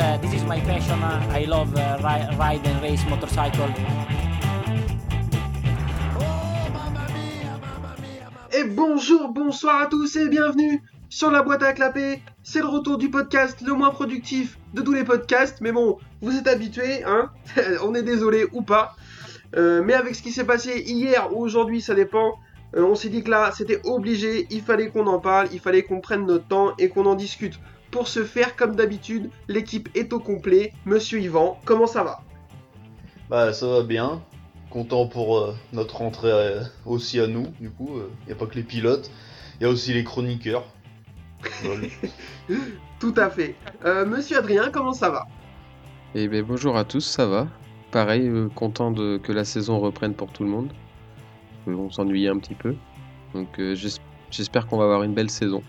uh, this is my passion. I love uh, ri- ride and race motorcycle. Et bonjour, bonsoir à tous et bienvenue sur la boîte à clapper. C'est le retour du podcast le moins productif de tous les podcasts, mais bon, vous êtes habitués, hein On est désolé ou pas. Euh, mais avec ce qui s'est passé hier ou aujourd'hui, ça dépend. euh, on s'est dit que là, c'était obligé, il fallait qu'on en parle, il fallait qu'on prenne notre temps et qu'on en discute. Pour ce faire, comme d'habitude, l'équipe est au complet. Monsieur Yvan, comment ça va? Bah ça va bien. Content pour euh, notre rentrée euh, aussi à nous, du coup. Il n'y a pas que les pilotes, il y a aussi les chroniqueurs. Tout à fait. Euh, Monsieur Adrien, comment ça va? Eh bien bonjour à tous, ça va Pareil, euh, content de, que la saison reprenne pour tout le monde. Euh, on s'ennuyait un petit peu. Donc euh, j'es- j'espère qu'on va avoir une belle saison.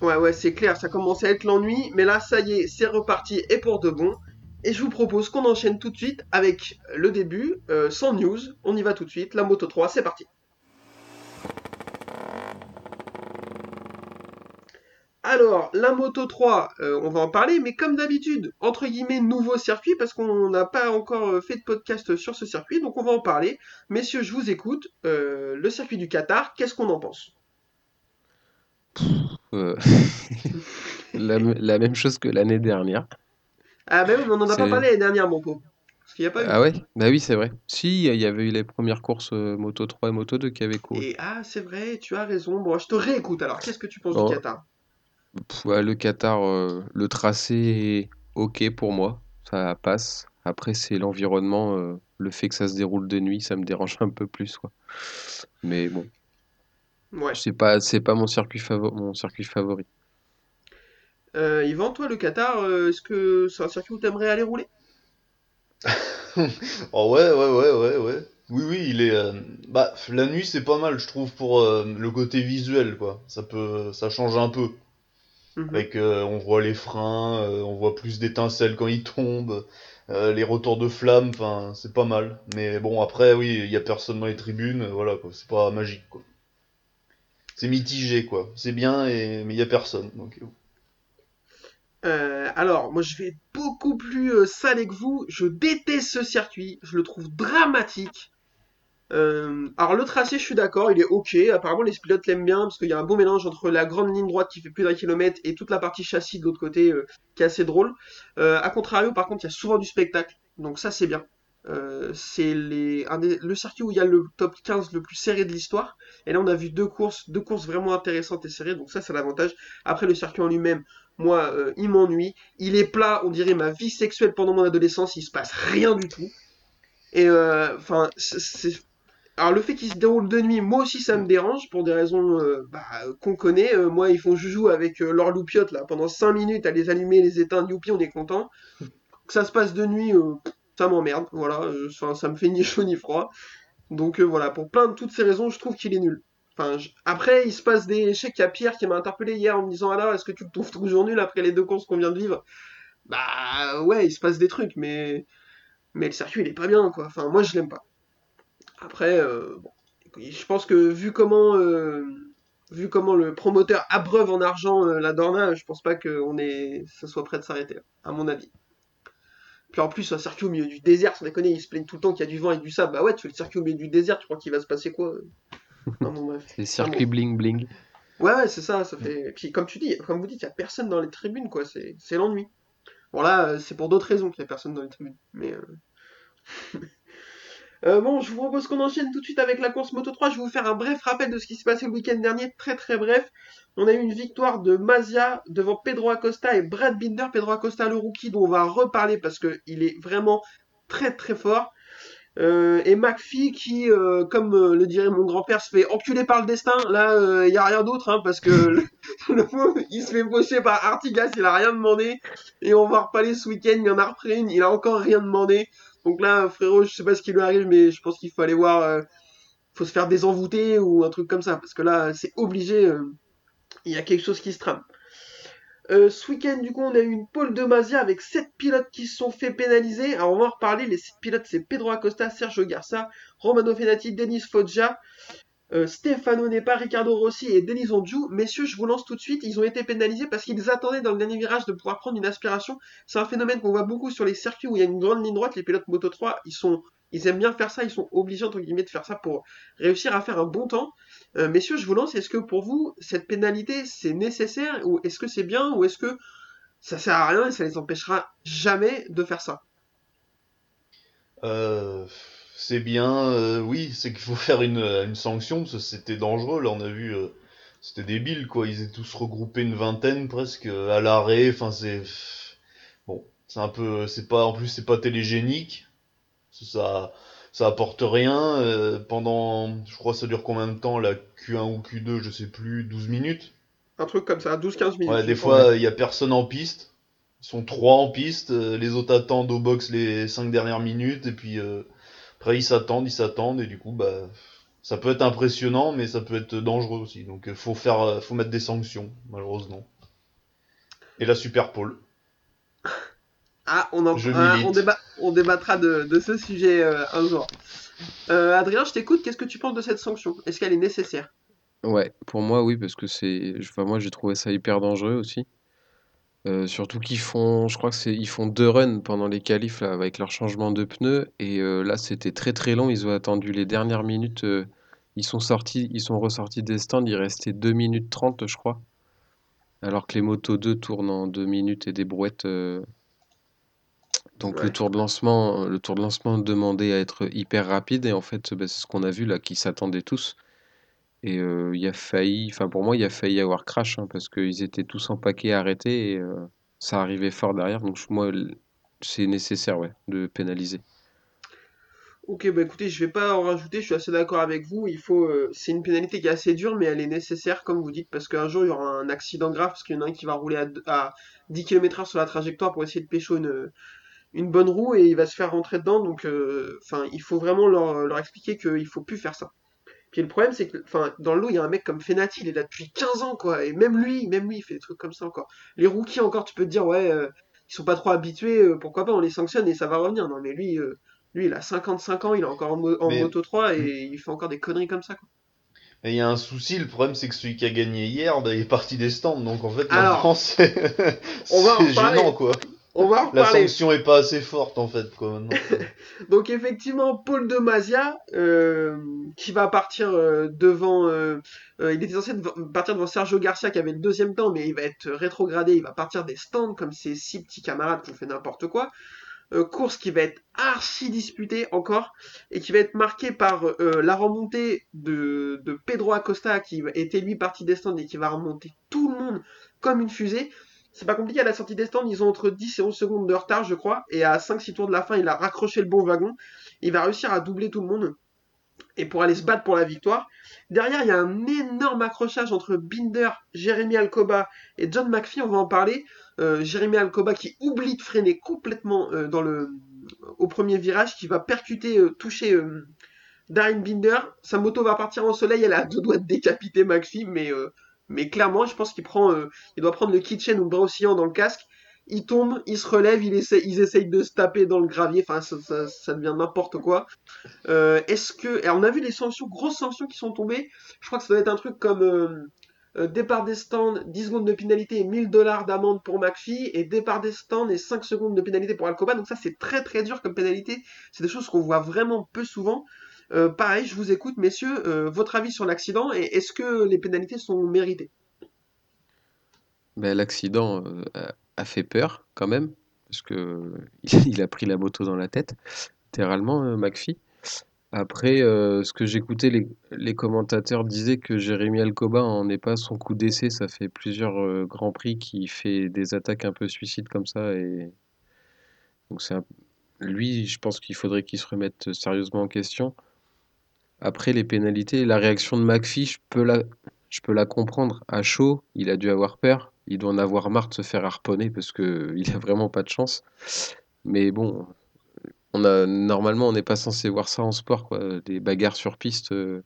Ouais, ouais, c'est clair, ça commençait à être l'ennui, mais là, ça y est, c'est reparti et pour de bon. Et je vous propose qu'on enchaîne tout de suite avec le début, euh, sans news. On y va tout de suite, la Moto 3, c'est parti. Alors, la Moto 3, euh, on va en parler, mais comme d'habitude, entre guillemets, nouveau circuit, parce qu'on n'a pas encore euh, fait de podcast sur ce circuit, donc on va en parler. Messieurs, je vous écoute. Le circuit du Qatar, qu'est-ce qu'on en pense? Euh, la, la même chose que l'année dernière. Ah ben oui, mais on en a pas parlé l'année dernière, mon pauvre. Parce qu'il n'y a pas eu. Ah ouais? Bah oui, c'est vrai. Si, il y avait eu les premières courses euh, Moto 3 et Moto 2 qui avaient couru. Et ah, c'est vrai, tu as raison. Bon, je te réécoute alors. Qu'est-ce que tu penses Oh. du Qatar? Pff, ouais, le Qatar, euh, le tracé est ok pour moi, ça passe. Après, c'est l'environnement, euh, le fait que ça se déroule de nuit, ça me dérange un peu plus, quoi. Mais bon, Ouais. c'est pas, c'est pas mon circuit favori, mon circuit favori. Euh, Yvan, toi, le Qatar, euh, est-ce que c'est un circuit où t'aimerais aller rouler? Oh ouais, ouais, ouais, ouais, ouais. Oui, oui, il est. euh, Bah, la nuit c'est pas mal, je trouve, pour euh, le côté visuel, quoi. Ça peut, ça change un peu. Mhm. Avec, euh, on voit les freins, euh, on voit plus d'étincelles quand ils tombent, euh, les retours de flammes, enfin, c'est pas mal. Mais bon, après, oui, il y a personne dans les tribunes, euh, voilà, quoi. C'est pas magique, quoi. C'est mitigé, quoi. C'est bien, mais il y a personne. Euh, alors, moi, je vais être beaucoup plus euh, salé que vous. Je déteste ce circuit. Je le trouve dramatique. Euh, alors, le tracé, je suis d'accord, il est ok. Apparemment, les pilotes l'aiment bien parce qu'il y a un beau mélange entre la grande ligne droite qui fait plus d'un kilomètre et toute la partie châssis de l'autre côté euh, qui est assez drôle. À contrario, par contre, il y a souvent du spectacle. Donc, ça, c'est bien. Euh, c'est le circuit où il y a le top 15 le plus serré de l'histoire. Et là, on a vu deux courses, deux courses vraiment intéressantes et serrées. Donc, ça, c'est l'avantage. Après, le circuit en lui-même, moi, euh, il m'ennuie. Il est plat, on dirait ma vie sexuelle pendant mon adolescence. Il se passe rien du tout. Et euh, enfin. Alors le fait qu'il se déroule de nuit, moi aussi ça me dérange pour des raisons bah, qu'on connaît. Moi ils font joujou avec euh, leur là pendant 5 minutes à les allumer, les éteindre, youpi on est content. Que ça se passe de nuit, ça m'emmerde. Voilà, euh, ça me fait ni chaud ni froid. Donc euh, voilà, pour plein de toutes ces raisons, je trouve qu'il est nul. Enfin, Après, il se passe des... Je sais y a Pierre qui m'a interpellé hier en me disant Alors, est-ce que tu le trouves toujours nul après les deux courses qu'on vient de vivre? Bah ouais, il se passe des trucs, mais mais le circuit il est pas bien quoi. Enfin, moi je l'aime pas. Après, euh, bon, je pense que vu comment vu comment le promoteur abreuve en argent la Dorna, je pense pas que est ça soit prêt de s'arrêter, à mon avis. Puis en plus, un circuit au milieu du désert, sans déconner, ils se plaignent tout le temps qu'il y a du vent et du sable. Bah ouais, tu fais le circuit au milieu du désert, tu crois qu'il va se passer quoi? Non, bon, bref. C'est circuit bling bling. Ouais, ouais, c'est ça, ça fait. Puis comme tu dis, comme vous dites, il y a personne dans les tribunes, quoi. C'est, l'ennui. Bon là, euh, c'est pour d'autres raisons qu'il y a personne dans les tribunes. Mais euh... euh, bon, je vous propose qu'on enchaîne tout de suite avec la course Moto 3. Je vais vous faire un bref rappel de ce qui s'est passé le week-end dernier, très très bref. On a eu une victoire de Mazia devant Pedro Acosta et Brad Binder. Pedro Acosta, le rookie, dont on va reparler parce que il est vraiment très très fort. Euh, et McPhee qui, euh, comme le dirait mon grand-père, se fait enculer par le destin. Là, il y a rien d'autre, hein, parce que le, il se fait pocher par Artigas, il a rien demandé. Et on va reparler ce week-end, il en a repris une, il a encore rien demandé. Donc là, frérot, je sais pas ce qui lui arrive, mais je pense qu'il faut aller voir, euh, faut se faire désenvoûter ou un truc comme ça, parce que là, c'est obligé, euh, il y a quelque chose qui se trame. Euh, ce week-end, du coup, on a eu une pole de Mazia avec 7 pilotes qui se sont fait pénaliser. Alors, on va en reparler. Les 7 pilotes, c'est Pedro Acosta, Sergio Garça, Romano Fenati, Denis Foggia. Euh, Stefano Nepa, Ricardo Rossi et Denis Ondiou, messieurs, je vous lance tout de suite, ils ont été pénalisés parce qu'ils attendaient dans le dernier virage de pouvoir prendre une aspiration. C'est un phénomène qu'on voit beaucoup sur les circuits où il y a une grande ligne droite, les pilotes Moto 3, ils sont ils aiment bien faire ça, ils sont obligés entre guillemets de faire ça pour réussir à faire un bon temps. Euh, messieurs, je vous lance, est-ce que pour vous, cette pénalité, c'est nécessaire ou est-ce que c'est bien ou est-ce que ça sert à rien et ça les empêchera jamais de faire ça? Euh, c'est bien, euh, oui, c'est qu'il faut faire une, une sanction, parce que c'était dangereux, là on a vu, euh, c'était débile quoi, ils étaient tous regroupés une vingtaine presque euh, à l'arrêt, enfin c'est... Bon, c'est un peu, c'est pas, en plus c'est pas télégénique, ça, ça apporte rien, euh, pendant, je crois ça dure combien de temps, la Q1 ou Q2, je sais plus, 12 minutes? Un truc comme ça, 12-15 minutes. Ouais, des fois il y a personne en piste, ils sont trois en piste, euh, les autres attendent au box les cinq dernières minutes, et puis... après, ils s'attendent, ils s'attendent, et du coup, bah, ça peut être impressionnant, mais ça peut être dangereux aussi. Donc, euh, faut faire, euh, faut mettre des sanctions, malheureusement. Et la Super Pole. Ah, on, en, Je ah, on, débat, on débattra de, de ce sujet euh, un jour. Euh, Adrien, je t'écoute, qu'est-ce que tu penses de cette sanction? Est-ce qu'elle est nécessaire? Ouais, pour moi, oui, parce que c'est. Enfin, moi, j'ai trouvé ça hyper dangereux aussi. Euh, surtout qu'ils font, je crois que c'est, ils font deux runs pendant les qualifs là, avec leur changement de pneus. Et euh, là, c'était très très long. Ils ont attendu les dernières minutes. euh, ils sont sortis, ils sont ressortis des stands. Il restait 2 minutes 30, je crois. Alors que les motos 2 tournent en 2 minutes et des brouettes. Donc Ouais. le tour de lancement, le tour de lancement demandait à être hyper rapide. Et en fait, bah, c'est ce qu'on a vu là, qu'ils s'attendaient tous. Et il a failli, enfin pour moi, il a failli y avoir crash hein, parce qu'ils étaient tous en paquet arrêtés et ça arrivait fort derrière. Donc moi, c'est nécessaire ouais, de pénaliser. Ok, bah écoutez, je vais pas en rajouter, je suis assez d'accord avec vous. Il faut, c'est une pénalité qui est assez dure, mais elle est nécessaire, comme vous dites, parce qu'un jour il y aura un accident grave, parce qu'il y en a un qui va rouler à, à 10 km/h sur la trajectoire pour essayer de pécho une, bonne roue et il va se faire rentrer dedans. Donc, il faut vraiment leur, leur expliquer qu'il faut plus faire ça. Puis le problème, c'est que, enfin, dans le lot, il y a un mec comme Fenati, il est là depuis 15 ans, quoi, et même lui, même lui, il fait des trucs comme ça encore. Les rookies, encore, tu peux te dire, ouais, euh, ils sont pas trop habitués, euh, pourquoi pas, on les sanctionne et ça va revenir. Non, mais lui, euh, lui, il a 55 ans, il est encore en, mo- en Mais- Moto 3 et il fait encore des conneries comme ça, quoi. Et il y a un souci, le problème c'est que celui qui a gagné hier, bah, il est parti des stands, donc en fait, Alors, maintenant c'est gênant, quoi. On va en La reparler. sanction est pas assez forte, en fait, quoi, maintenant. Donc effectivement, Paul de Mazia, euh, qui va partir euh, devant, euh, il était censé dev- partir devant Sergio Garcia qui avait le deuxième temps, mais il va être rétrogradé, il va partir des stands comme ses six petits camarades qui ont fait n'importe quoi. Course qui va être archi disputée encore et qui va être marquée par la remontée de, de Pedro Acosta qui était lui parti des stands et qui va remonter tout le monde comme une fusée. C'est pas compliqué à la sortie des stands, ils ont entre 10 et 11 secondes de retard, je crois, et à 5-6 tours de la fin, il a raccroché le bon wagon. Il va réussir à doubler tout le monde et pour aller se battre pour la victoire. Derrière, il y a un énorme accrochage entre Binder, Jérémy Alcoba et John McPhee, on va en parler. Euh, Jérémy Alcoba qui oublie de freiner complètement euh, au premier virage, qui va percuter, euh, toucher euh, Darren Binder. Sa moto va partir en soleil, elle a deux doigts de décapiter McPhee, mais, mais clairement, je pense qu'il prend, euh, il doit prendre le kitchen ou le bras oscillant dans le casque. Il tombe, il se relève, il essaie, ils essayent de se taper dans le gravier, enfin ça, devient n'importe quoi. Euh, Est-ce que, on a vu les sanctions, grosses sanctions qui sont tombées. Je crois que ça doit être un truc comme euh, départ des stands, 10 secondes de pénalité et 1000 dollars d'amende pour McPhee, et départ des stands et 5 secondes de pénalité pour Alcoba. Donc ça c'est très très dur comme pénalité. C'est des choses qu'on voit vraiment peu souvent. Euh, pareil, je vous écoute, messieurs, euh, votre avis sur l'accident et est-ce que les pénalités sont méritées? Ben, l'accident euh, a, fait peur quand même parce que il a pris la moto dans la tête, littéralement, McPhee. Après, ce que j'écoutais, les, les commentateurs disaient que Jérémy Alcoba en est pas son coup d'essai. Ça fait plusieurs grands prix qui fait des attaques un peu suicides comme ça. Et donc lui, je pense qu'il faudrait qu'il se remette sérieusement en question. Après, les pénalités, la réaction de McPhee, je peux la, je peux la comprendre. À chaud, il a dû avoir peur. Il doit en avoir marre de se faire harponner parce que il a vraiment pas de chance. Mais bon, on a normalement, on n'est pas censé voir ça en sport, quoi. Des bagarres sur piste. euh.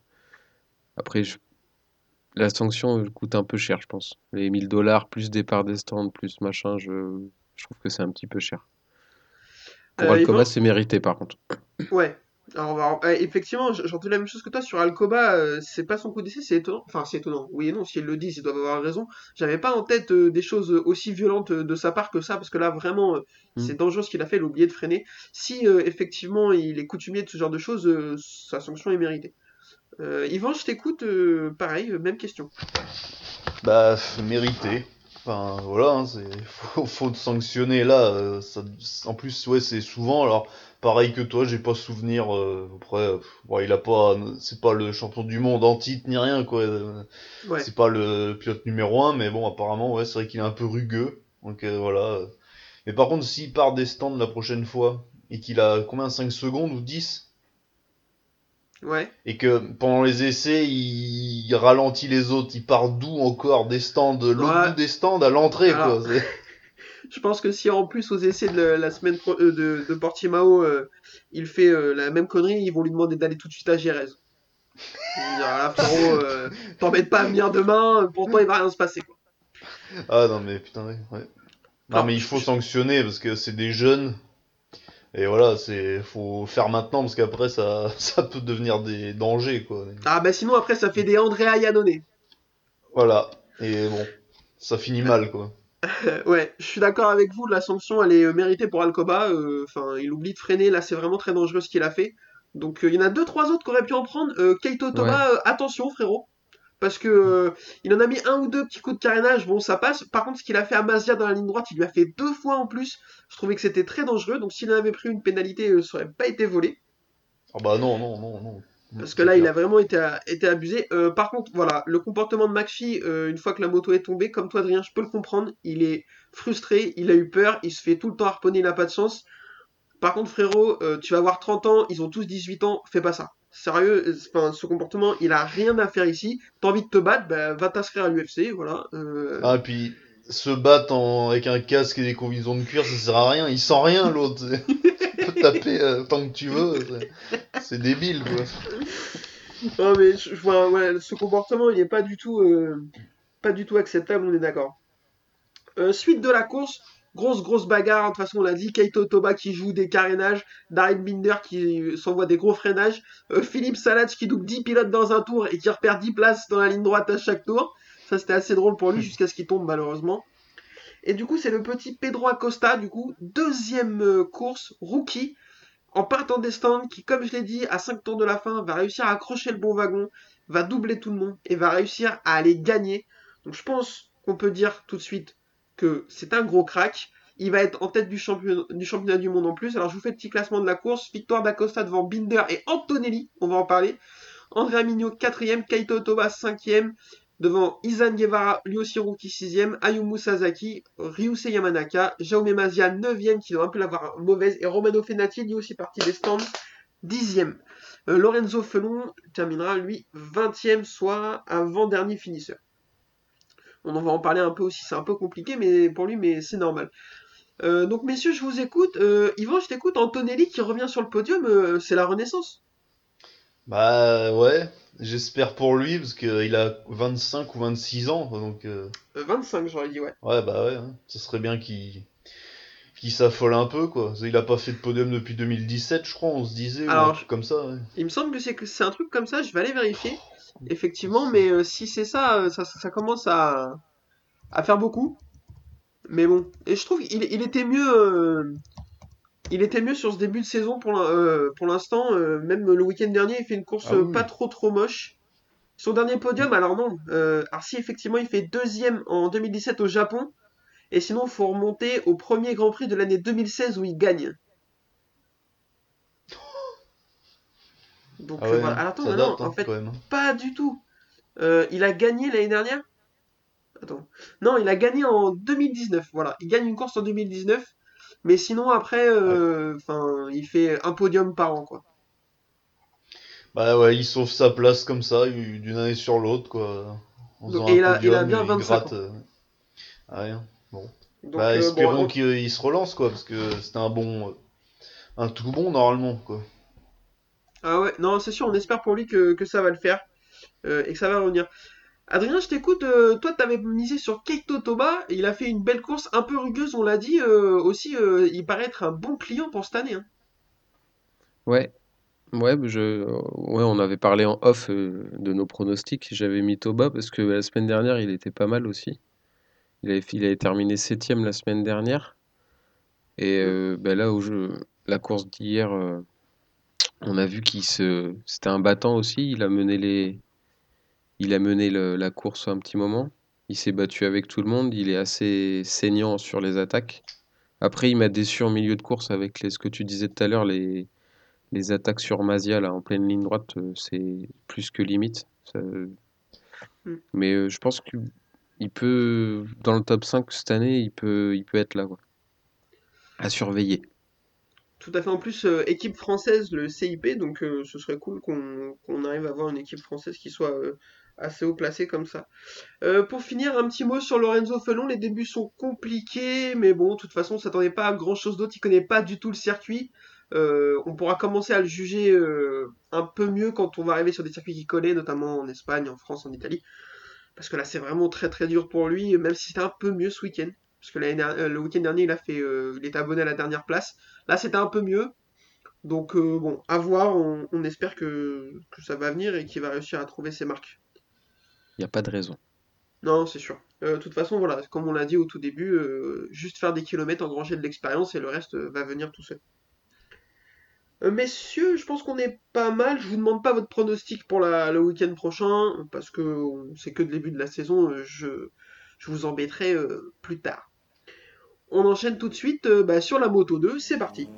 Après, je- la sanction coûte un peu cher, je pense. Les 1000 dollars plus départ des stands plus machin, je, je trouve que c'est un petit peu cher. Pour Euh, Alcoba, Yvan c'est mérité par contre. Ouais. Alors, va- euh, effectivement, j'entends la même chose que toi sur Alcoba, euh, c'est pas son coup d'essai, c'est étonnant. Enfin, c'est étonnant. Oui et non, si ils le disent, ils doivent avoir raison. J'avais pas en tête euh, des choses aussi violentes euh, de sa part que ça, parce que là, vraiment, euh, Mm. c'est dangereux ce qu'il a fait, il a oublié de freiner. Si effectivement il est coutumier de ce genre de choses, sa sanction est méritée. Yvan, je t'écoute, pareil, même question. Bah, mérité. Enfin, voilà, hein, c'est faut, faut te sanctionner là. ça, en plus, ouais, c'est souvent. Alors, pareil que toi, j'ai pas souvenir. euh, après, bon, il a pas, c'est pas le champion du monde en titre ni rien quoi. Ouais. C'est pas le pilote numéro un, mais bon, apparemment, ouais, c'est vrai qu'il est un peu rugueux. Donc euh, voilà. Mais par contre, s'il part des stands la prochaine fois et qu'il a combien 5 secondes ou 10 Ouais. et que pendant les essais, il, il ralentit les autres, il part d'où encore des stands, l'autre Ouais. bout des stands à l'entrée, quoi. Je pense que si en plus aux essais de la, la semaine pro- euh, de, de Portimao, euh, il fait euh, la même connerie, ils vont lui demander d'aller tout de suite à Jerez. Ils vont dire, ah là frérot, euh, t'embête pas à venir demain, pour toi il va rien se passer. Quoi. Ah non, mais putain, ouais. ouais. Non, Non, mais il faut sanctionner parce que c'est des jeunes. Et voilà, c'est faut faire maintenant parce qu'après ça, ça peut devenir des dangers, quoi. Ah bah sinon après ça fait des Andrea Iannone. Voilà. Et bon, ça finit mal, quoi. Ouais, je suis d'accord avec vous, la sanction elle est euh, méritée pour Alcoba. euh, Enfin, il oublie de freiner, là c'est vraiment très dangereux ce qu'il a fait. Donc euh, il y en a deux trois autres qui auraient pu en prendre. Euh, Keito Thomas, euh, attention frérot, parce que euh, il en a mis un ou deux petits coups de carénage, bon ça passe. Par contre ce qu'il a fait à Mazia dans la ligne droite, il lui a fait deux fois en plus. Je trouvais que c'était très dangereux. Donc s'il en avait pris une pénalité, euh, ça aurait pas été volé. Ah bah non, non, non, non. Parce que là, il a vraiment été, été abusé. Euh, par contre, voilà, le comportement de McPhee, euh, une fois que la moto est tombée, comme toi, Adrien, je peux le comprendre. Il est frustré, il a eu peur, il se fait tout le temps harponner, il n'a pas de chance. Par contre, frérot, euh, tu vas avoir 30 ans, ils ont tous 18 ans, fais pas ça. Sérieux, euh, enfin, ce comportement, il a rien à faire ici. T'as envie de te battre, bah, va t'inscrire à l'UFC, voilà. Ah, et puis se battre en... avec un casque et des combinaisons de cuir, ça sert à rien. Il sent rien, l'autre. taper euh, tant que tu veux. c'est- débile, quoi. Non mais je, ouais, ce comportement il est pas du tout, euh, pas du tout acceptable, on est d'accord. Euh, suite de la course, grosse grosse bagarre, de toute façon on l'a dit, Keito Toba qui joue des carénages, Darren Binder qui s'envoie des gros freinages, Philippe Salach qui double 10 pilotes dans un tour et qui repère 10 places dans la ligne droite à chaque tour. Ça c'était assez drôle pour lui jusqu'à ce qu'il tombe malheureusement. Et du coup c'est le petit Pedro Acosta, du coup, deuxième euh, course, rookie, en partant des stands, qui, comme je l'ai dit, à 5 tours de la fin, va réussir à accrocher le bon wagon, va doubler tout le monde et va réussir à aller gagner. Donc je pense qu'on peut dire tout de suite que c'est un gros crack. Il va être en tête du championnat, du monde en plus. Alors je vous fais le petit classement de la course. Victoire d'Acosta devant Binder et Antonelli, on va en parler. Andrea Mignot 4ème, Kaito Toba 5ème, devant Izan Guevara, lui aussi rookie 6ème, Ayumu Sasaki, Ryusei Yamanaka, Jaume Mazia 9ème, qui doit un peu l'avoir mauvaise, et Romano Fenati, lui aussi parti des stands, 10ème. Euh, Lorenzo Felon terminera, lui, 20ème, soit avant-dernier finisseur. On en va en parler un peu aussi, c'est un peu compliqué mais pour lui, mais c'est normal. Euh, donc messieurs, je vous écoute. Euh, Yvan, je t'écoute. Antonelli qui revient sur le podium, euh, c'est la renaissance. Bah ouais, j'espère pour lui parce qu'il a 25 ou 26 ans, donc euh, Euh, 25, j'aurais dit, ouais. ouais bah ouais, hein, ça serait bien qu'il s'affole un peu quoi. Il a pas fait de podium depuis 2017, je crois, on se disait, ou un truc comme ça. Ouais. Il me semble que c'est que c'est un truc comme ça, je vais aller vérifier. Effectivement, mais euh, si c'est ça, euh, ça, ça commence à, à faire beaucoup. Mais bon, et je trouve qu'il il était mieux, euh, il était mieux sur ce début de saison pour euh, l'instant. euh, même le week-end dernier, il fait une course Ah euh, oui. pas trop trop moche. Son dernier podium, alors non. Euh, alors si effectivement, il fait deuxième en 2017 au Japon. Et sinon, il faut remonter au premier Grand Prix de l'année 2016 où il gagne. Donc Ah ouais, voilà. Alors, attends, non, hein, en fait, même. pas du tout. Euh, il a gagné l'année dernière? Attends. Non, il a gagné en 2019. Voilà, il gagne une course en 2019. Mais sinon, après, euh, il fait un podium par an, quoi. Bah ouais, il sauve sa place comme ça, d'une année sur l'autre quoi. En Donc, et il a- il a podium, bien 25 gratte, euh, ah, rien. Donc, bah euh, bon, espérons on- qu'il se relance quoi, parce que c'était un bon, un tout bon normalement quoi. Ah ouais, non, c'est sûr, on espère pour lui que, que ça va le faire euh, et que ça va revenir. Adrien, je t'écoute. euh, toi, t'avais misé sur Keito Toba. Il a fait une belle course, un peu rugueuse, on l'a dit. euh, aussi, euh, il paraît être un bon client pour cette année. hein. Ouais. Ouais, je... ouais, on avait parlé en off euh, de nos pronostics. J'avais mis Toba parce que la semaine dernière, il était pas mal aussi. Il avait, terminé septième la semaine dernière. Et bah, là, où je... la course d'hier, on a vu qu'il se... C'était un battant aussi. Il a mené les... Il a mené le- la course un petit moment. Il s'est battu avec tout le monde. Il est assez saignant sur les attaques. Après, il m'a déçu en milieu de course avec les... ce que tu disais tout à l'heure, les... les attaques sur Mazia là, en pleine ligne droite. euh, C'est plus que limite. Ça- Mm. Mais euh, je pense qu'il peut, dans le top 5 cette année, il peut, il peut être là, quoi. À surveiller. Tout à fait. En plus, euh, équipe française, le CIP, donc euh, ce serait cool qu'on arrive à avoir une équipe française qui soit assez haut placée comme ça. Euh, pour finir, un petit mot sur Lorenzo Felon. Les débuts sont compliqués, mais bon, de toute façon, on s'attendait pas à grand chose d'autre. Il connaît pas du tout le circuit. Euh, on pourra commencer à le juger euh, un peu mieux quand on va arriver sur des circuits qu'il connaît, notamment en Espagne, en France, en Italie. Parce que là, c'est vraiment très très dur pour lui, même si c'était un peu mieux ce week-end. Parce que le week-end dernier, il a fait, il est abonné à la dernière place. Là, c'était un peu mieux. Donc bon, à voir, on, espère que ça va venir et qu'il va réussir à trouver ses marques. Il n'y a pas de raison. Non, c'est sûr. Euh, de toute façon, voilà, comme on l'a dit au tout début, euh, juste faire des kilomètres, engranger de l'expérience et le reste euh, va venir tout seul. Messieurs, je pense qu'on est pas mal. Je vous demande pas votre pronostic pour le week-end prochain parce que c'est que le début de la saison. Je, vous embêterai plus tard. On enchaîne tout de suite bah, sur la moto 2. C'est parti.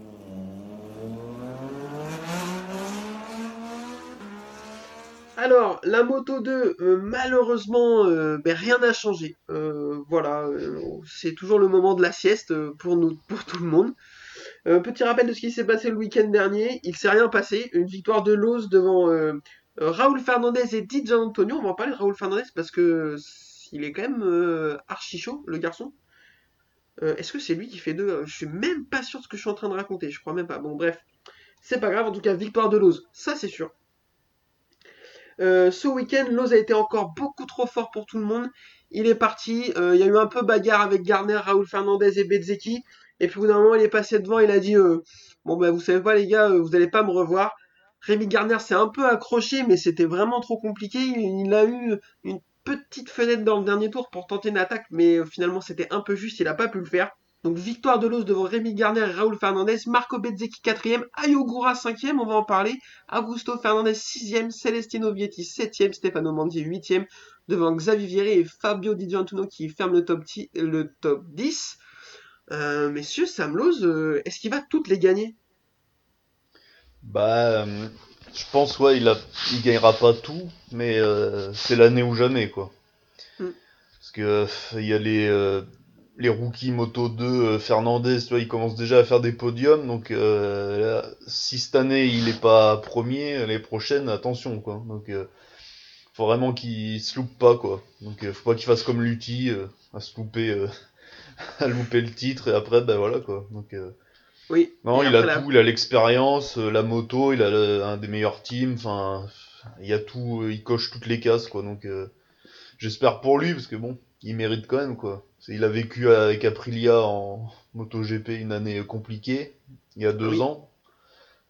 Alors, la moto 2, euh, malheureusement, euh, ben, rien n'a changé. Euh, voilà, c'est toujours le moment de la sieste pour nous, pour tout le monde. Petit rappel de ce qui s'est passé le week-end dernier. Il s'est rien passé. Une victoire de Lowe's devant Raoul Fernandez et Di Antonio. On va en parler de Raoul Fernandez parce que il est quand même archi chaud, le garçon. Est-ce que c'est lui qui fait deux? Je suis même pas sûr de ce que je suis en train de raconter. Je crois même pas. Bon, bref. C'est pas grave. En tout cas, victoire de Lowe's. Ça, c'est sûr. Euh, ce week-end, Lowe's a été encore beaucoup trop fort pour tout le monde. Il est parti. euh, il y a eu un peu bagarre avec Garner, Raoul Fernandez et Bezzecchi. Et puis au bout d'un moment, il est passé devant. Il a dit euh, Bon, bah, vous savez pas, les gars, vous allez pas me revoir. Rémi Garner s'est un peu accroché, mais c'était vraiment trop compliqué. Il, il a eu une petite fenêtre dans le dernier tour pour tenter une attaque, mais finalement, c'était un peu juste. Il a pas pu le faire. Donc victoire de Lowe's devant Rémi Garner et Raoul Fernandez, Marco Bezzecchi 4ème, Ayogura 5ème, on va en parler, Augusto Fernandez 6ème, Celestino Vietti 7ème, Stefano Mandi 8ème, devant Xavier Vieri et Fabio Di Giantuno qui ferment le top, 10, le top 10. Euh, messieurs, Sam euh, est-ce qu'il va toutes les gagner? Bah, euh, je pense, ouais, il, a, il gagnera pas tout, mais c'est l'année ou jamais, quoi. Mm. Parce que il y a les, les rookies Moto 2, euh, Fernandez, tu vois, il commence déjà à faire des podiums, donc euh, là, si cette année il est pas premier, les prochaines, attention, quoi. Donc, euh, faut vraiment qu'il se loupe pas, quoi. Donc, euh, faut pas qu'il fasse comme Lutti, euh, à se louper, euh, à louper le titre, et après, ben voilà, quoi. Donc, euh, Oui. non, il a la- tout, il a l'expérience, la moto, il a le- un des meilleurs teams, enfin, il y a tout, il coche toutes les cases, quoi. Donc, euh, j'espère pour lui, parce que bon, il mérite quand même, quoi. Il a vécu avec Aprilia en MotoGP une année compliquée, il y a deux Oui. ans.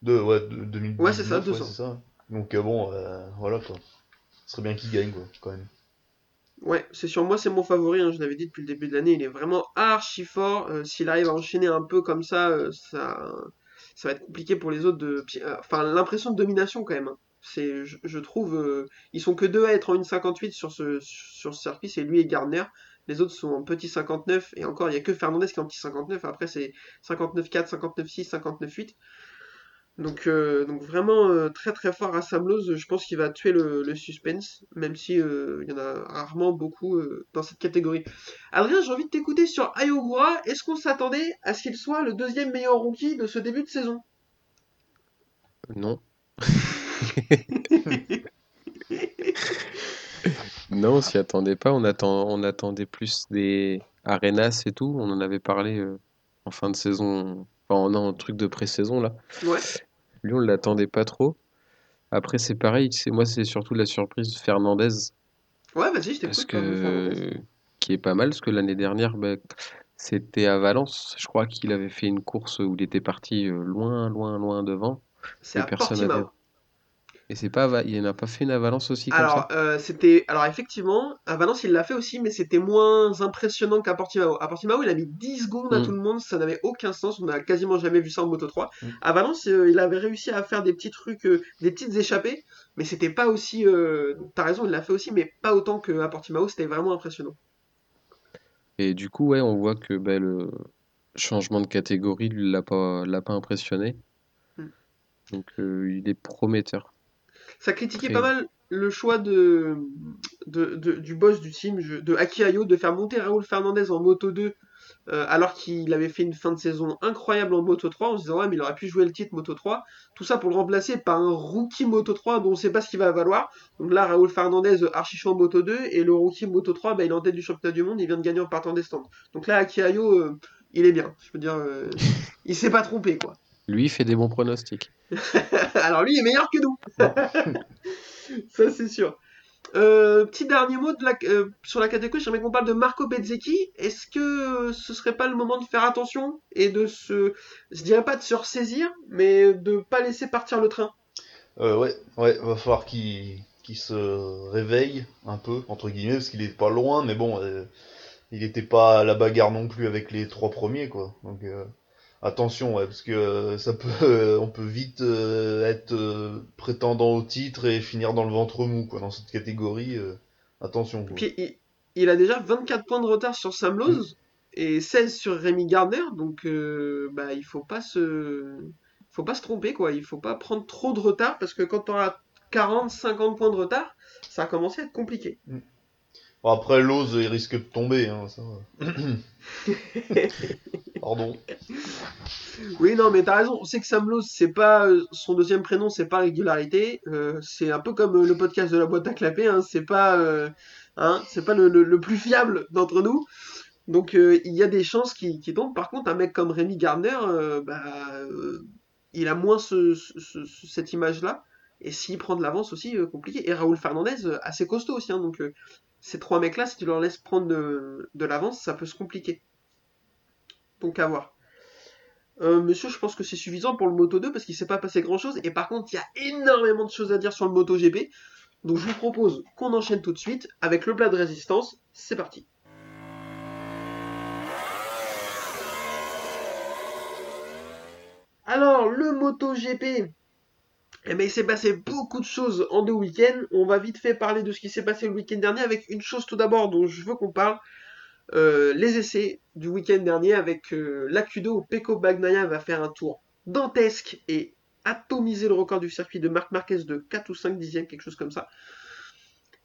Deux, ouais, deux- 2019, Ouais, c'est ça, deux ouais, ans. ça. Donc, euh, bon, euh, voilà, quoi. Ce serait bien qu'il gagne, quoi, quand même. Ouais, c'est sur moi, c'est mon favori, hein, je l'avais dit depuis le début de l'année, il est vraiment archi fort. Euh, S'il arrive à enchaîner un peu comme ça, euh, ça, ça va être compliqué pour les autres de. euh, Enfin, l'impression de domination quand même. hein. Je, trouve, euh, ils sont que deux à être en 1,58 sur ce, sur ce circuit, c'est lui et Gardner. Les autres sont en petit 59, et encore, il n'y a que Fernandez qui est en petit 59, après c'est 59,4, 59,6, 59,8. Donc, euh, donc vraiment euh, très très fort à Samlose, je pense qu'il va tuer le, suspense, même si il y en a rarement beaucoup dans cette catégorie. Adrien, j'ai envie de t'écouter sur Ayogura. Est-ce qu'on s'attendait à ce qu'il soit le deuxième meilleur rookie de ce début de saison? Non. Non, on s'y attendait pas. On attend, on attendait plus des Arenas et tout. On en avait parlé euh, en fin de saison. Enfin, non, un truc de pré-saison là. Ouais. Lui, on l'attendait pas trop. Après, c'est pareil. C'est moi, c'est surtout la surprise Fernandez Ouais, vas-y, je parce hein, que qui est pas mal parce que l'année dernière, bah, c'était à Valence. Je crois qu'il avait fait une course où il était parti euh, loin, loin, loin devant. C'est à personne Portimao. avait- Et c'est pas, il en a pas fait une Valence aussi comme Alors, ça? euh, c'était, alors effectivement, à Valence, il l'a fait aussi, mais c'était moins impressionnant qu'à Portimao. À Portimao, il a mis 10 secondes à Mm. tout le monde, ça n'avait aucun sens, on n'a quasiment jamais vu ça en Moto 3. Mm. À Valence, euh, il avait réussi à faire des petits trucs, euh, des petites échappées, mais c'était pas aussi, euh, t'as raison, il l'a fait aussi, mais pas autant qu'à Portimao, c'était vraiment impressionnant. Et du coup, ouais, on voit que ben, le changement de catégorie lui l'a pas, l'a pas impressionné. Mm. Donc il est prometteur. Ça critiquait pas mal le choix de, de, de- du boss du team, de Aki Ayo, de faire monter Raúl Fernandez en Moto 2, euh, alors qu'il avait fait une fin de saison incroyable en Moto 3, en se disant ouais mais il aurait pu jouer le titre Moto 3, tout ça pour le remplacer par un rookie Moto 3 dont on sait pas ce qu'il va valoir. Donc là Raúl Fernandez archi chaud en Moto 2 et le rookie Moto 3 bah, il est en tête du championnat du monde, il vient de gagner en partant des stands. Donc là Aki Ayo, euh, il est bien, je veux dire, euh, il s'est pas trompé quoi. Lui il fait des bons pronostics. Alors lui il est meilleur que nous. Ça c'est sûr. Euh, petit dernier mot de la, euh, sur la catégorie, j'aimerais qu'on parle de Marco Bezzecchi. Est-ce que euh, ce serait pas le moment de faire attention et de se, je dirais pas de se ressaisir, mais de pas laisser partir le train? Euh, ouais, ouais, va falloir qu'il qu'il se réveille un peu, entre guillemets, parce qu'il est pas loin, mais bon, euh, il était pas à la bagarre non plus avec les trois premiers, quoi. Donc euh, attention, ouais, parce que euh, ça peut, euh, on peut vite euh, être prétendant au titre et finir dans le ventre mou, quoi, dans cette catégorie. attention. Quoi. Puis il, il a déjà 24 points de retard sur Sam Lowe et 16 sur Rémi Gardner, donc euh, bah il faut pas se, faut pas se tromper quoi. Il faut pas prendre trop de retard parce que quand on a 40, 50 points de retard, ça a commencé à être compliqué. Bon, après, Lose, il risque de tomber, hein, ça. Pardon. Oui, non, mais t'as raison. On sait que Sam Lowe, c'est pas euh, son deuxième prénom, c'est pas régularité. Euh, c'est un peu comme euh, le podcast de la boîte à clapper. Hein, c'est pas, euh, hein, c'est pas le, le- le plus fiable d'entre nous. Donc euh, il y a des chances qui, qui tombent. Par contre, un mec comme Rémi Gardner, euh, bah, euh, il a moins ce, ce- ce- cette image-là. Et s'il prend de l'avance aussi, euh, compliqué. Et Raoul Fernandez, assez costaud aussi. hein, donc euh, ces trois mecs-là, si tu leur laisses prendre de, l'avance, ça peut se compliquer. Donc à voir. Euh, monsieur, je pense que c'est suffisant pour le Moto 2 parce qu'il s'est pas passé grand chose. Et par contre, il y a énormément de choses à dire sur le Moto GP. Donc je vous propose qu'on enchaîne tout de suite avec le plat de résistance. C'est parti. Alors, le Moto GP. Eh ben, il s'est passé beaucoup de choses en deux week-ends. On va vite fait parler de ce qui s'est passé le week-end dernier avec une chose tout d'abord dont je veux qu'on parle. Euh, les essais du week-end dernier avec euh, l'Acudo où Pecco Bagnaia va faire un tour dantesque et atomiser le record du circuit de Marc Marquez de 4 ou 5 dixièmes, quelque chose comme ça.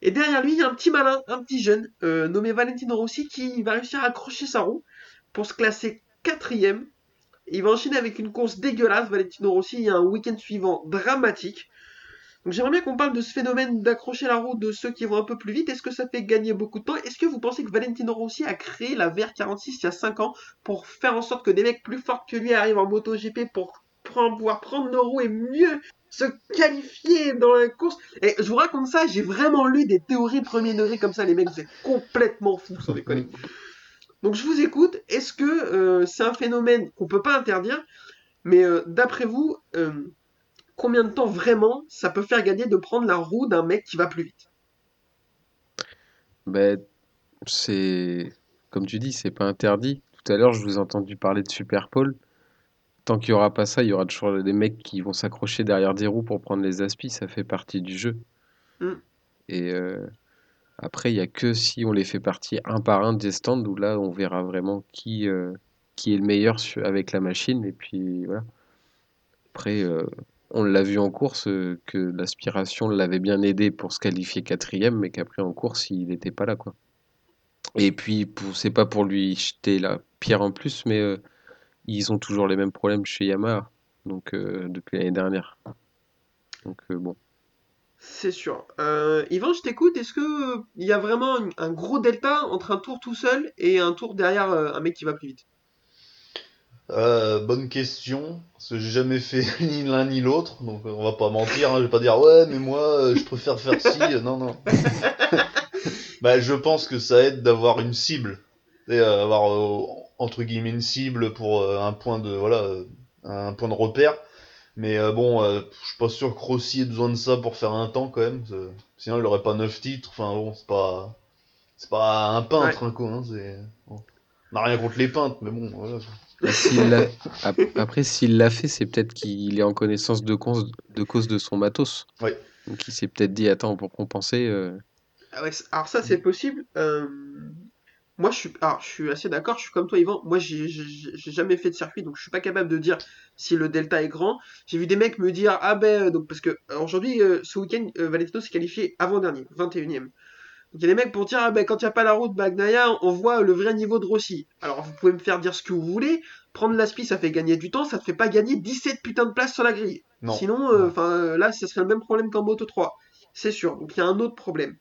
Et derrière lui, il y a un petit malin, un petit jeune, euh, nommé Valentino Rossi, qui va réussir à accrocher sa roue pour se classer quatrième. Il va enchaîner avec une course dégueulasse, Valentino Rossi. Il y a un week-end suivant dramatique. Donc j'aimerais bien qu'on parle de ce phénomène d'accrocher la roue de ceux qui vont un peu plus vite. Est-ce que ça fait gagner beaucoup de temps? Est-ce que vous pensez que Valentino Rossi a créé la VR46 il y a 5 ans pour faire en sorte que des mecs plus forts que lui arrivent en MotoGP pour prendre- pouvoir prendre nos roues et mieux se qualifier dans la course? Et je vous raconte ça, j'ai vraiment lu des théories de premier degré comme ça, les mecs, c'est complètement fou, sans déconner. Donc je vous écoute, est-ce que euh, c'est un phénomène qu'on peut pas interdire? Mais euh, d'après vous, euh, combien de temps vraiment ça peut faire gagner de prendre la roue d'un mec qui va plus vite? Ben, c'est comme tu dis, c'est pas interdit. Tout à l'heure, je vous ai entendu parler de Super Pole. Tant qu'il y aura pas ça, il y aura toujours des mecs qui vont s'accrocher derrière des roues pour prendre les aspis. Ça fait partie du jeu. Mm. Et après, il y a que si on les fait partie un par un des stands où là, on verra vraiment qui euh, qui est le meilleur avec la machine. Et puis voilà. Après, euh, on l'a vu en course euh, que l'aspiration l'avait bien aidé pour se qualifier quatrième, mais qu'après en course, il n'était pas là, quoi. Et puis, c'est pas pour lui jeter la pierre en plus, mais ils ont toujours les mêmes problèmes chez Yamaha, donc depuis l'année dernière. Donc bon, C'est sûr. Euh, Yvan, je t'écoute, est-ce que euh, il y a vraiment un, un gros delta entre un tour tout seul et un tour derrière euh, un mec qui va plus vite? Euh, bonne question, parce que j'ai jamais fait ni l'un ni l'autre, donc on va pas mentir, hein, je vais pas dire ouais mais moi je préfère faire ci, non non. bah je pense que ça aide d'avoir une cible, et avoir entre guillemets une cible pour un point de voilà un point de repère, Mais euh, bon, euh, je suis pas sûr que Rossi ait besoin de ça pour faire un temps quand même. Sinon, il aurait pas 9 titres. Enfin bon, c'est pas. C'est pas un peintre, hein, quoi. hein, c'est... bon. On n'a rien contre les peintres, mais bon, voilà. Après, s'il l'a fait, c'est peut-être qu'il est en connaissance de cause de, cause de son matos. Ouais. Donc il s'est peut-être dit, attends, pour compenser, euh, Ah ouais, alors ça c'est possible. Moi je suis, alors, je suis assez d'accord, je suis comme toi Yvan. Moi j'ai jamais fait de circuit donc je suis pas capable de dire si le delta est grand. J'ai vu des mecs me dire ah ben euh, donc parce que euh, aujourd'hui euh, ce week-end euh, Valentino s'est qualifié avant-dernier, 21ème. Donc il y a des mecs pour dire ah ben quand il n'y a pas la route Bagnaia on voit le vrai niveau de Rossi. Alors vous pouvez me faire dire ce que vous voulez, prendre l'aspi ça fait gagner du temps, ça te fait pas gagner 17 putains de places sur la grille. Non. Sinon, enfin euh, là, ce serait le même problème qu'en Moto 3. C'est sûr. Donc il y a un autre problème.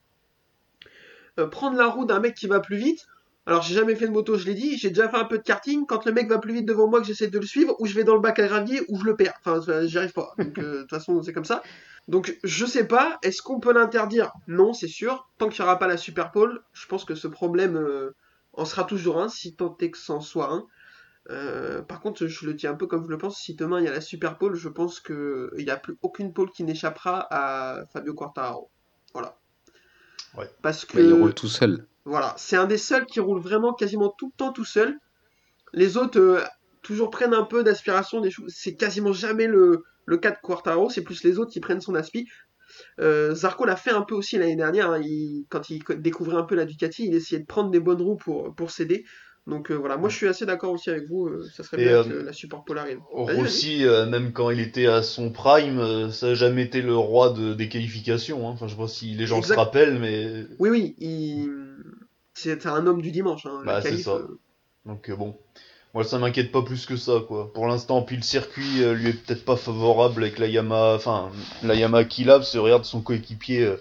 Euh, prendre la roue d'un mec qui va plus vite. Alors j'ai jamais fait de moto, je l'ai dit. J'ai déjà fait un peu de karting. Quand le mec va plus vite devant moi, que j'essaie de le suivre, ou je vais dans le bac à gravier, ou je le perds. Enfin, j'y arrive pas. Donc euh, de toute façon, c'est comme ça. Donc je sais pas. Est-ce qu'on peut l'interdire? Non, c'est sûr. Tant qu'il n'y aura pas la Super Pole, je pense que ce problème euh, en sera toujours un, si tant est que c'en soit un. Euh, par contre, je le dis un peu comme je le pense. Si demain il y a la Super Pole, je pense que il n'y a plus aucune pole qui n'échappera à Fabio Quartararo. Voilà. Ouais. Parce que bah, il roule tout seul. Voilà, c'est un des seuls qui roule vraiment quasiment tout le temps tout seul. Les autres euh, toujours prennent un peu d'aspiration des choses. C'est quasiment jamais le, cas de Quartaro, c'est plus les autres qui prennent son aspi. Euh, Zarco l'a fait un peu aussi l'année dernière. hein. Quand il co- découvrait un peu la Ducati, il essayait de prendre des bonnes roues pour, pour s'aider. Donc euh, voilà, moi je suis assez d'accord aussi avec vous. euh, ça serait Et, bien euh, que la Pole arrive. Vas-y, vas-y. Rossi, euh, même quand il était à son prime, euh, ça n'a jamais été le roi de, des qualifications. hein. Enfin, je sais pas si les gens Exact. se rappellent, mais Oui, oui, il... c'est un homme du dimanche. Hein, la Bah, c'est ça. euh, donc euh, bon. Moi, ça m'inquiète pas plus que ça, quoi. Pour l'instant, puis le circuit euh, lui est peut-être pas favorable avec la Yamaha, enfin, la Yamaha qu'il a, que regarde son coéquipier euh,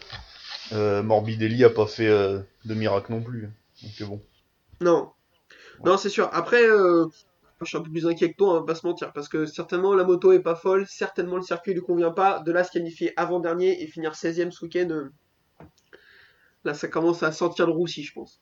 euh, Morbidelli a pas fait euh, de miracle non plus. Donc euh, bon. Non. Non, c'est sûr. Après, euh, je suis un peu plus inquiet que toi, on va pas se mentir, parce que certainement la moto est pas folle, certainement le circuit lui convient pas. De là, se qualifier avant-dernier et finir 16ème ce week-end, euh, là, ça commence à sentir le roussi, je pense.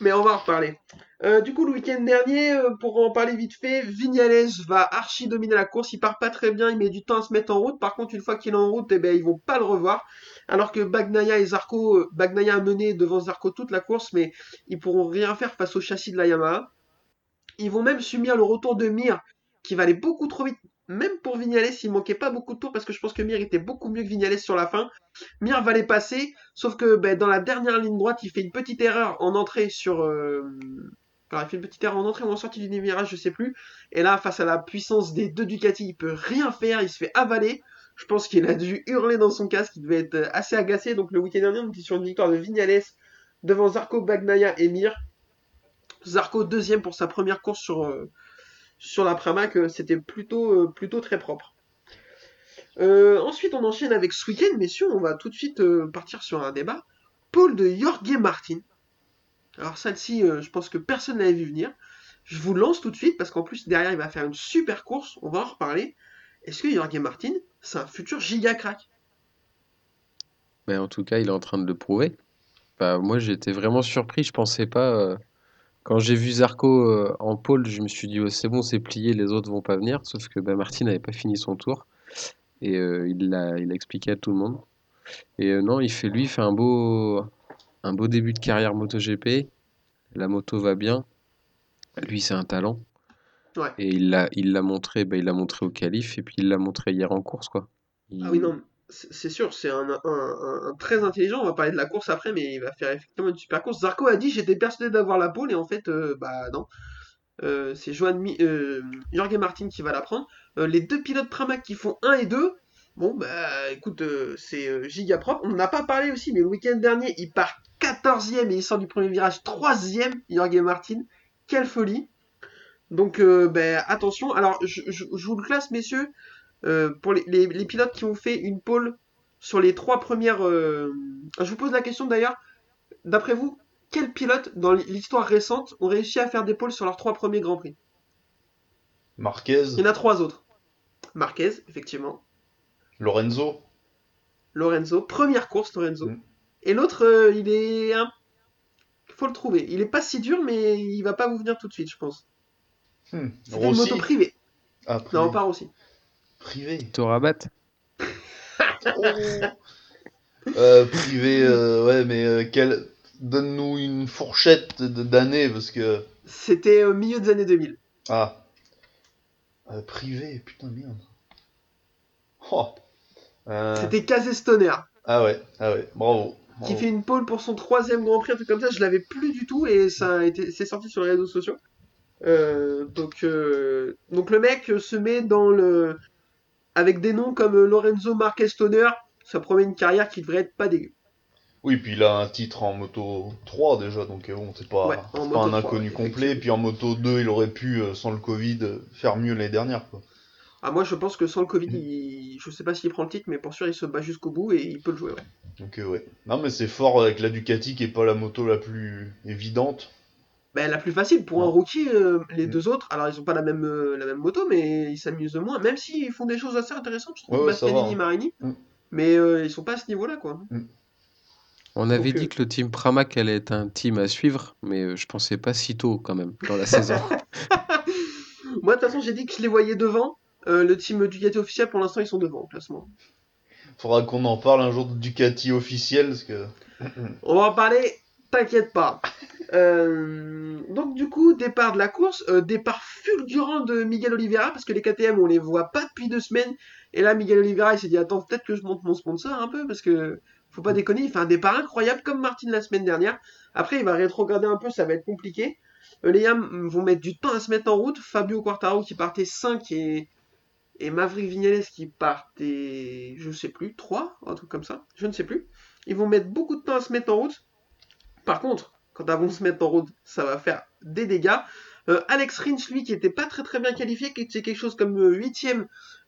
Mais on va en reparler. Euh, du coup, le week-end dernier, euh, pour en parler vite fait, Vignales va archi dominer la course. Il part pas très bien, il met du temps à se mettre en route. Par contre, une fois qu'il est en route, eh ben, ils vont pas le revoir. Alors que Bagnaia et Zarco, euh, Bagnaia a mené devant Zarco toute la course, mais ils pourront rien faire face au châssis de la Yamaha. Ils vont même subir le retour de Mir, qui va aller beaucoup trop vite. Même pour Vignales, il manquait pas beaucoup de tours parce que je pense que Mir était beaucoup mieux que Vignales sur la fin. Mir va les passer, sauf que ben, dans la dernière ligne droite, il fait une petite erreur en entrée sur. euh, il fait une petite erreur en entrée ou en sortie du virage, je sais plus. Et là, face à la puissance des deux Ducati, il peut rien faire, il se fait avaler. Je pense qu'il a dû hurler dans son casque, il devait être assez agacé. Donc le week-end dernier, on était sur une victoire de Vignales devant Zarco, Bagnaia et Mir. Zarco deuxième pour sa première course sur, euh, la Pramac, euh, c'était plutôt, euh, plutôt très propre. Ensuite, on enchaîne avec ce week-end, messieurs, on va tout de suite partir sur un débat. Paul de Jorge Martin. Alors celle-ci, je pense que personne n'avait vu venir. Je vous lance tout de suite parce qu'en plus derrière il va faire une super course, on va en reparler. Est-ce que Jorge Martin, c'est un futur giga crack Mais en tout cas, il est en train de le prouver. Bah, moi, j'étais vraiment surpris. Je pensais pas. euh, Quand j'ai vu Zarco euh, en pôle, je me suis dit, oh, c'est bon, c'est plié, les autres vont pas venir. Sauf que bah, Martin n'avait pas fini son tour. Et euh, il l'a expliqué à tout le monde. Et non, il fait, lui, il fait un beau, un beau début de carrière MotoGP. La moto va bien. Lui, c'est un talent. Ouais. Et il l'a il l'a montré, bah, il l'a montré au qualif et puis il l'a montré hier en course, quoi. Il- Ah oui, non, c'est sûr, c'est un, un- un- un très intelligent. On va parler de la course après, mais il va faire effectivement une super course. Zarco a dit J'étais persuadé d'avoir la pole, et en fait, euh, bah non. Euh, c'est Johan Mi- euh, Jorge Martin qui va la prendre. Euh, les deux pilotes Pramac qui font 1 et 2. Bon, bah écoute, c'est giga propre. On n'en a pas parlé aussi, mais le week-end dernier, il part 14ème et il sort du premier virage 3ème, Jorge Martin. Quelle folie! Donc, euh, ben, attention. Alors, je, je- je vous le classe, messieurs. Euh, pour les, les- les pilotes qui ont fait une pole sur les trois premières. euh, Je vous pose la question d'ailleurs. D'après vous, quels pilotes dans l'histoire récente ont réussi à faire des poles sur leurs trois premiers Grands Prix? Marquez, Il y en a trois autres. Marquez, effectivement. Lorenzo, Lorenzo, première course, Lorenzo. Mm. Et l'autre, il est. un- faut le trouver. Il est pas si dur, mais il va pas vous venir tout de suite, je pense. Hmm, C'était une Rossi. moto privée. Après, Non, pas aussi. Privé. Te rabattre Euh, privé, euh, ouais, mais euh, quel... donne-nous une fourchette de- d'années parce que. C'était au milieu des années 2000. Ah. Euh, privé, putain, merde. Oh. Euh, C'était Casey Stoner, Ah ouais, ah ouais, bravo. qui bravo. fait une pole pour son troisième Grand Prix, un truc comme ça. Je l'avais plus du tout et ça a été, c'est sorti sur les réseaux sociaux. Euh, donc, euh, donc le mec se met dans le, avec des noms comme Lorenzo Marquez Stoner. Ça promet une carrière qui devrait être pas dégueu. Oui, puis il a un titre en moto 3 déjà, donc euh, bon, c'est pas, Ouais, c'est en pas moto un 3, inconnu complet. Puis en moto 2, il aurait pu, euh, sans le Covid, euh, faire mieux l'année dernière. Quoi. Ah, moi, je pense que sans le Covid, il- je sais pas s'il prend le titre, mais pour sûr, il se bat jusqu'au bout et il peut le jouer. Ouais. Donc euh, ouais. Non, mais c'est fort avec la Ducati qui est pas la moto la plus évidente. Ben, la plus facile pour un rookie, euh, les Mm. deux autres, alors ils ont pas la même, euh, la même moto, mais ils s'amusent moins, même s'ils font des choses assez intéressantes, je trouve, Ouais, hein. Marini, Mm. mais euh, ils sont pas à ce niveau-là, quoi. On avait Donc, euh, dit que le team Pramac allait être un team à suivre, mais euh, je pensais pas si tôt quand même dans la saison. Moi, de toute façon, j'ai dit que je les voyais devant, euh, le team Ducati officiel, pour l'instant, ils sont devant au classement. Faudra qu'on en parle un jour de Ducati officiel, parce que. On va en parler, t'inquiète pas. Euh, donc du coup, départ de la course, euh, départ fulgurant de Miguel Oliveira, parce que les KTM, on les voit pas depuis deux semaines, et là, Miguel Oliveira, il s'est dit, attends, peut-être que je monte mon sponsor un peu, parce que faut pas déconner, il fait un départ incroyable, comme Martin la semaine dernière. Après, il va rétrograder un peu, ça va être compliqué. Euh, les Yam vont mettre du temps à se mettre en route, Fabio Quartaro qui partait 5 et, et Maverick Vignales qui partait, je sais plus, 3, un truc comme ça, je ne sais plus. Ils vont mettre beaucoup de temps à se mettre en route. Par contre, quand elles vont se mettre en route, ça va faire des dégâts. Euh, Alex Rins, lui, qui était pas très très bien qualifié, qui était quelque chose comme 8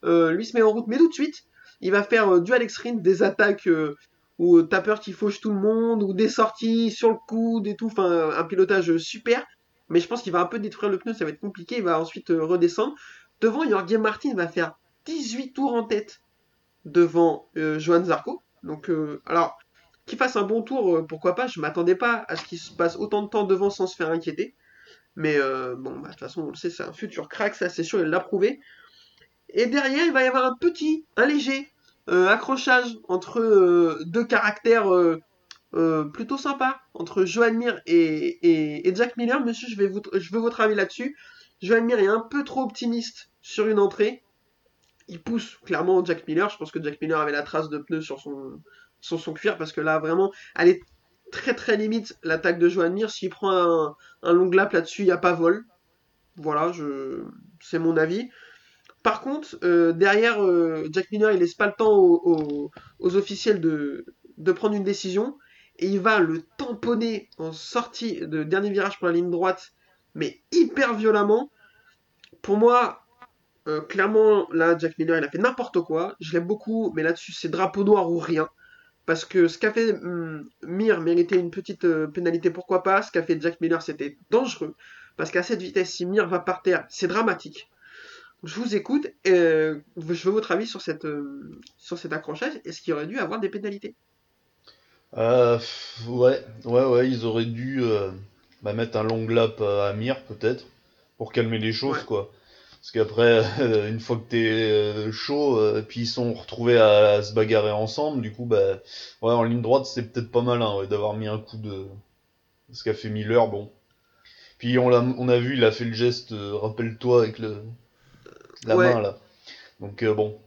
euh, lui se met en route, mais tout de suite, il va faire euh, du Alex Rins, des attaques euh, où euh, t'as peur qu'il fauche tout le monde, ou des sorties sur le coude et tout, enfin un pilotage super. Mais je pense qu'il va un peu détruire le pneu, ça va être compliqué, il va ensuite euh, redescendre. Devant, Jorge Martin va faire 18 tours en tête devant euh, Johan Zarco. Donc, euh, alors, qu'il fasse un bon tour, euh, pourquoi pas, je m'attendais pas à ce qu'il se passe autant de temps devant sans se faire inquiéter. Mais euh, bon, bah, de toute façon, on le sait, c'est un futur crack, ça c'est sûr, il l'a prouvé. Et derrière, il va y avoir un petit, un léger euh, accrochage entre deux caractères plutôt sympas, entre Johan Mir et, et, Jack Miller. Monsieur, je, vais vous, je veux votre avis là-dessus. Johan Mir est un peu trop optimiste sur une entrée. Il pousse clairement Jack Miller. Je pense que Jack Miller avait la trace de pneus sur son, sur son cuir parce que là, vraiment, elle est très très limite l'attaque de Johan Mir. S'il prend un, un long lap là-dessus, il n'y a pas vol. Voilà, je... c'est mon avis. Par contre, euh, derrière, euh, Jack Miller, il laisse pas le temps aux, aux- aux officiels de, de prendre une décision. Et il va le tamponner en sortie de dernier virage pour la ligne droite, mais hyper violemment. Pour moi, euh, clairement, là, Jack Miller, il a fait n'importe quoi. Je l'aime beaucoup, mais là-dessus, c'est drapeau noir ou rien. Parce que ce qu'a fait hum, Mir méritait une petite euh, pénalité, pourquoi pas. Ce qu'a fait Jack Miller, c'était dangereux. Parce qu'à cette vitesse, si Mir va par terre, c'est dramatique. Je vous écoute. euh, je veux votre avis sur, cette, euh, sur cet accrochage. Est-ce qu'il aurait dû avoir des pénalités Euh, ouais, ouais, ouais, ils auraient dû bah, mettre un long lap à Mir, peut-être, pour calmer les choses, Ouais. quoi. Parce qu'après, euh, une fois que t'es euh, chaud, euh, puis ils sont retrouvés à, à se bagarrer ensemble, du coup, bah, ouais, en ligne droite, c'est peut-être pas malin, ouais, d'avoir mis un coup de... Ce qu'a fait Miller, bon. Puis on a vu, il a fait le geste, rappelle-toi, avec le, la Ouais. main, là. Donc, bon.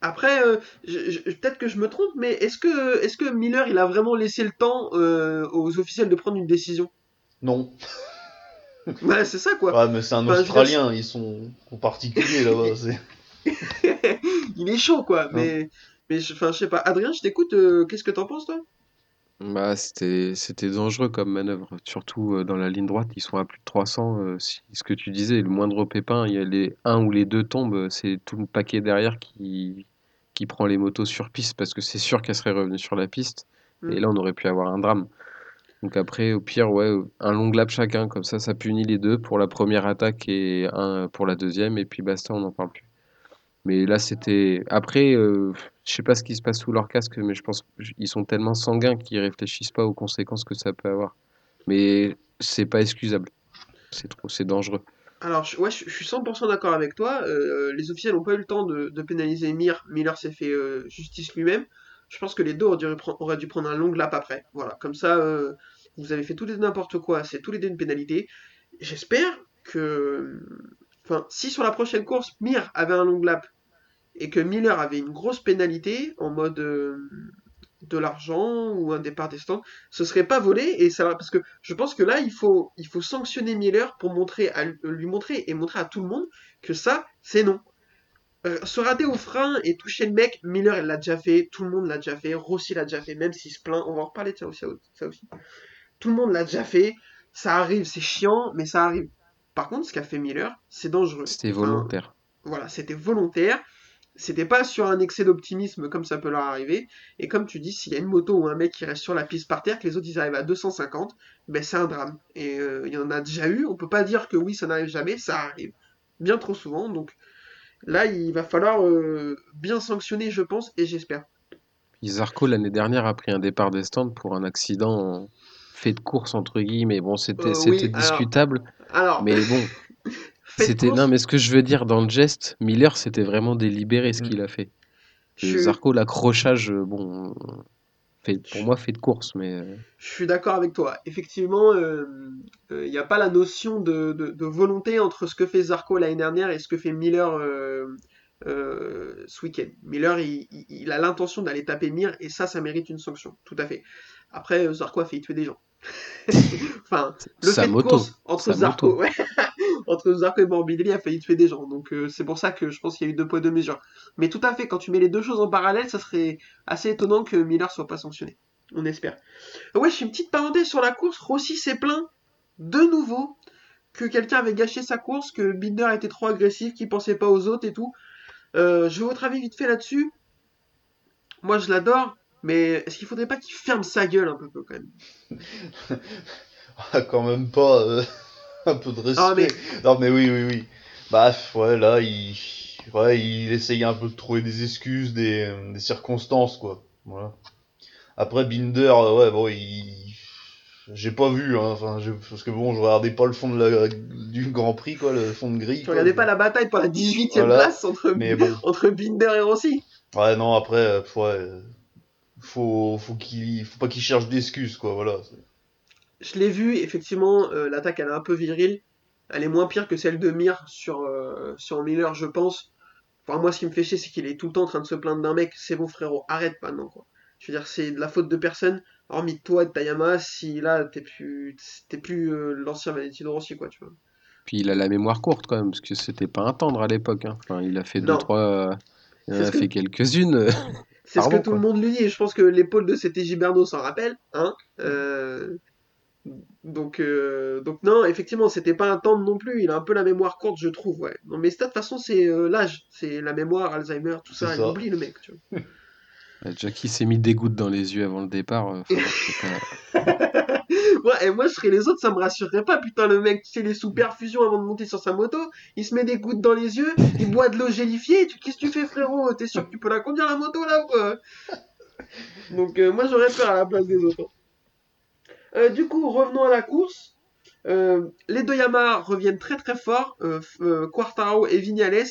Après, je- je- peut-être que je me trompe, mais est-ce que, est-ce que Miller, il a vraiment laissé le temps aux officiels de prendre une décision? Non. Ouais, c'est ça, quoi. Ouais, mais c'est un Enfin, Australien, ils sont en particulier, là-bas, c'est... il est chaud, quoi. Mais, mais je, enfin, je sais pas. Adrien, je t'écoute. euh, Qu'est-ce que t'en penses, toi? Bah, c'était, c'était dangereux comme manœuvre, surtout euh, dans la ligne droite, ils sont à plus de 300. euh, si- ce que tu disais, le moindre pépin, il y a les un ou les deux tombent, euh, c'est tout le paquet derrière qui, qui prend les motos sur piste, parce que c'est sûr qu'elles seraient revenues sur la piste, et là on aurait pu avoir un drame. Donc après, au pire, ouais, un long lap chacun, comme ça, ça punit les deux pour la première attaque et un pour la deuxième, et puis basta, on n'en parle plus. Mais là, c'était. Après, euh, je sais pas ce qui se passe sous leur casque, mais je pense qu'ils sont tellement sanguins qu'ils réfléchissent pas aux conséquences que ça peut avoir. Mais c'est pas excusable. C'est trop, c'est dangereux. Alors, je, ouais, je, suis 100% d'accord avec toi. Euh, les officiels n'ont pas eu le temps de, de pénaliser Mir. Miller s'est fait euh, justice lui-même. Je pense que les deux auraient dû, prendre, un long lap après. Voilà, comme ça, euh, vous avez fait tout et n'importe quoi. C'est tous les deux une pénalité. J'espère que. Enfin, si sur la prochaine course, Mir avait un long lap et que Miller avait une grosse pénalité en mode euh, de l'argent ou un départ des stands, ce serait pas volé et ça parce que je pense que là il faut sanctionner Miller pour montrer lui montrer et montrer à tout le monde que ça c'est non. Euh, se rater au frein et toucher le mec, Miller elle l'a déjà fait, tout le monde l'a déjà fait, Rossi l'a déjà fait, même s'il se plaint, on va en reparler de ça aussi, ça aussi. Tout le monde l'a déjà fait, ça arrive, c'est chiant, mais ça arrive. Par contre, ce qu'a fait Miller, c'est dangereux. C'était volontaire. Enfin, voilà, c'était volontaire c'était pas sur un excès d'optimisme comme ça peut leur arriver. Et comme tu dis, s'il y a une moto ou un mec qui reste sur la piste par terre, que les autres ils arrivent à 250, ben c'est un drame. Et euh, il y en a déjà eu. On peut pas dire que oui, ça n'arrive jamais, ça arrive bien trop souvent. Donc là, il va falloir euh, bien sanctionner, je pense, et j'espère. Zarco l'année dernière a pris un départ des stands pour un accident fait de course entre guillemets. Bon, c'était Euh, oui, discutable, Alors, mais bon. C'était non, mais ce que je veux dire dans le geste, Miller, c'était vraiment délibéré ce Mm. qu'il a fait. je, Zarco, l'accrochage, euh, bon, fait, pour moi, fait de course, mais euh, je suis d'accord avec toi. Effectivement, euh, euh, il n'y a pas la notion de, de- de volonté entre ce que fait Zarco l'année dernière et ce que fait Miller euh, ce week-end. Miller, il, il- il a l'intention d'aller taper Mir et ça, ça mérite une sanction, tout à fait. Après, Zarco a fait tuer des gens. enfin, le sa fait de moto, course entre sa Zarco, ouais, entre Zarco et Morbidelli a failli tuer des gens. Donc euh, c'est pour ça que je pense qu'il y a eu deux poids deux mesures. Mais tout à fait, quand tu mets les deux choses en parallèle, ça serait assez étonnant que Miller soit pas sanctionné. On espère. Ouais, je fais une petite parenthèse sur la course. Rossi s'est plaint de nouveau que quelqu'un avait gâché sa course, que Binder était trop agressif, qu'il pensait pas aux autres et tout. Euh, je veux votre avis vite fait là-dessus. Moi, je l'adore, mais est-ce qu'il faudrait pas qu'il ferme sa gueule un peu quand même? Ah, quand même pas euh, un peu de respect. Ah, mais- Non, mais oui, oui, oui. Bah, ouais, là, il, ouais, il essaye un peu de trouver des excuses, des, des circonstances, quoi. Voilà. Après, Binder, euh, ouais, bon, il. J'ai pas vu, hein, enfin, je- parce que bon, je regardais pas le fond de la, du Grand Prix, quoi, le fond de grille. Tu quoi. regardais pas la bataille pour la 18ème Voilà. place entre, Mais bon. entre Binder et Rossi Ouais, non, après, euh, ouais, faut, faut qu'il, faut pas qu'il cherche d'excuses, quoi, voilà. Je l'ai vu, effectivement, euh, l'attaque elle est un peu virile. Elle est moins pire que celle de Mir sur, euh, sur Miller, je pense. Enfin, moi, ce qui me fait chier, c'est qu'il est tout le temps en train de se plaindre d'un mec. C'est bon, frérot, arrête maintenant, quoi. Je veux dire, c'est de la faute de personne, hormis de toi et de Tayama, si là, t'es plus, t'es plus euh, l'ancien Valentino Rossi, quoi, tu vois. puis il a la mémoire courte quand même, parce que c'était pas un tendre à l'époque. hein. Enfin, il a fait deux, trois. il en a que- fait quelques-unes. C'est ce que tout le monde lui dit, et je pense que l'épaule de CT Giberno s'en rappelle, hein. Euh, Donc, euh, donc non, effectivement, c'était pas un tendre non plus. Il a un peu la mémoire courte, je trouve. Ouais. Non, mais ça, de toute façon, c'est euh, l'âge, c'est la mémoire, Alzheimer, tout ça. Il oublie le mec. Tu vois. Euh, Jackie s'est mis des gouttes dans les yeux avant le départ. euh, Ouais, et moi, je serais les autres, ça me rassurerait pas. Putain, le mec, tu sais, les sous perfusion avant de monter sur sa moto, il se met des gouttes dans les yeux, il boit de l'eau gélifiée. Tu- Qu'est-ce que tu fais, frérot? T'es sûr que tu peux la conduire la moto là ou Donc, moi, j'aurais peur à la place des autres. Euh, du coup, revenons à la course. Euh, les deux Yamaha reviennent très très fort. Euh, euh, et Vignales.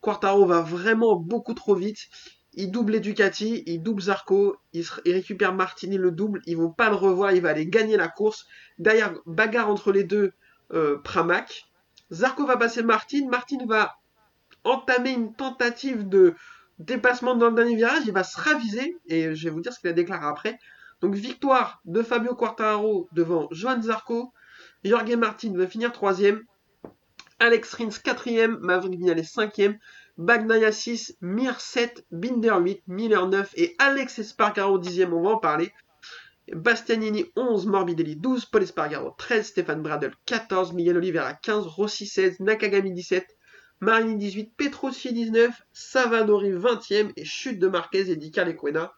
Quartaro va vraiment beaucoup trop vite. Il double les Ducati, il double Zarco, il, récupère Martini le double. Ils vont pas le revoir, il va aller gagner la course. Derrière, bagarre entre les deux, Pramac. Zarco va passer Martin. Martin va entamer une tentative de dépassement dans le dernier virage. Il va se raviser et je vais vous dire ce qu'il a déclaré après. Donc victoire de Fabio Quartararo devant Joan Zarco. Jorge Martin va finir troisième. Alex Rins quatrième. Maverick Vignales cinquième. Bagnaia 6, Mir 7, Binder 8, Miller 9 et Alex Espargaro 10e, on va en parler. Bastianini 11, Morbidelli 12, Paul Espargaro 13, Stéphane Bradel 14, Miguel Oliveira 15, Rossi 16, Nakagami 17, Marini 18, Petrossi 19, Savadori 20e et chute de Marquez et Di Lequena.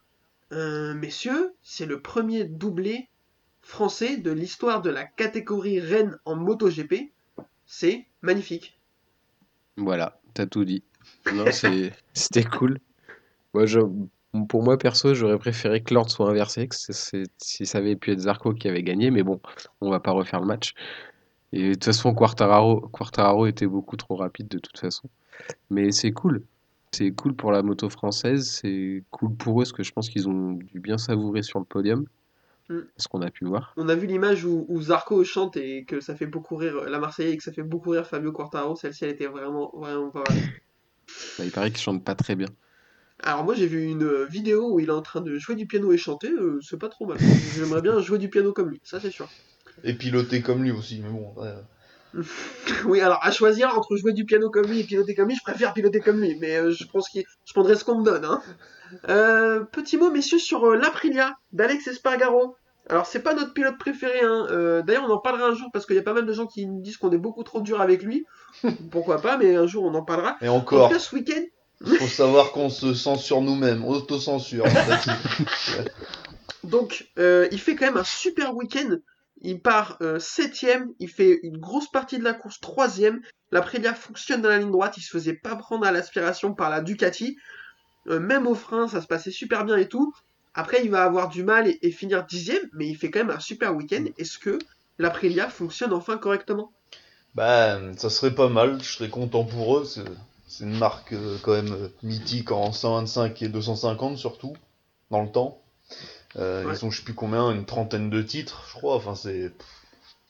Euh, messieurs, c'est le premier doublé français de l'histoire de la catégorie Rennes en MotoGP. C'est magnifique. Voilà, t'as tout dit. Non, c'était cool. Moi, pour moi, perso, j'aurais préféré que l'ordre soit inversé, que si ça avait pu être Zarco qui avait gagné, mais bon, on va pas refaire le match. Et de toute façon, Quartararo était beaucoup trop rapide de toute façon. Mais c'est cool. C'est cool pour la moto française. C'est cool pour eux parce que je pense qu'ils ont dû bien savourer sur le podium. Mm. Ce qu'on a pu voir. On a vu l'image où, où Zarco chante et que ça fait beaucoup rire la Marseillaise et que ça fait beaucoup rire Fabio Quartararo. Celle-ci, elle était vraiment, vraiment pas mal. Bah, il paraît qu'il chante pas très bien. Alors moi j'ai vu une vidéo où il est en train de jouer du piano et chanter, euh, c'est pas trop mal. J'aimerais bien jouer du piano comme lui, ça c'est sûr. Et piloter comme lui aussi, mais bon, ouais. Oui, alors à choisir entre jouer du piano comme lui et piloter comme lui, je préfère piloter comme lui, mais euh, je pense que je prendrai ce qu'on me donne. Hein. Euh, petit mot, messieurs, sur euh, l'Aprilia d'Alex Espargaro. Alors c'est pas notre pilote préféré, hein. Euh, d'ailleurs on en parlera un jour parce qu'il y a pas mal de gens qui nous disent qu'on est beaucoup trop dur avec lui. Pourquoi pas, mais un jour on en parlera. Et En encore, tout cas, ce week-end, faut savoir qu'on se censure nous-mêmes, autocensure. en fait. Donc, euh, il fait quand même un super week-end. Il part euh, septième, il fait une grosse partie de la course troisième. L'Aprilia fonctionne dans la ligne droite, il se faisait pas prendre à l'aspiration par la Ducati. Euh, même au frein, ça se passait super bien et tout. Après, il va avoir du mal et, finir dixième, mais il fait quand même un super week-end. Est-ce que l'Aprilia fonctionne enfin correctement? Bah, ça serait pas mal, je serais content pour eux. C'est une marque euh, quand même mythique en 125 et 250 surtout, dans le temps. Euh, Ouais. Ils ont je sais plus combien, une trentaine de titres, je crois. Enfin, c'est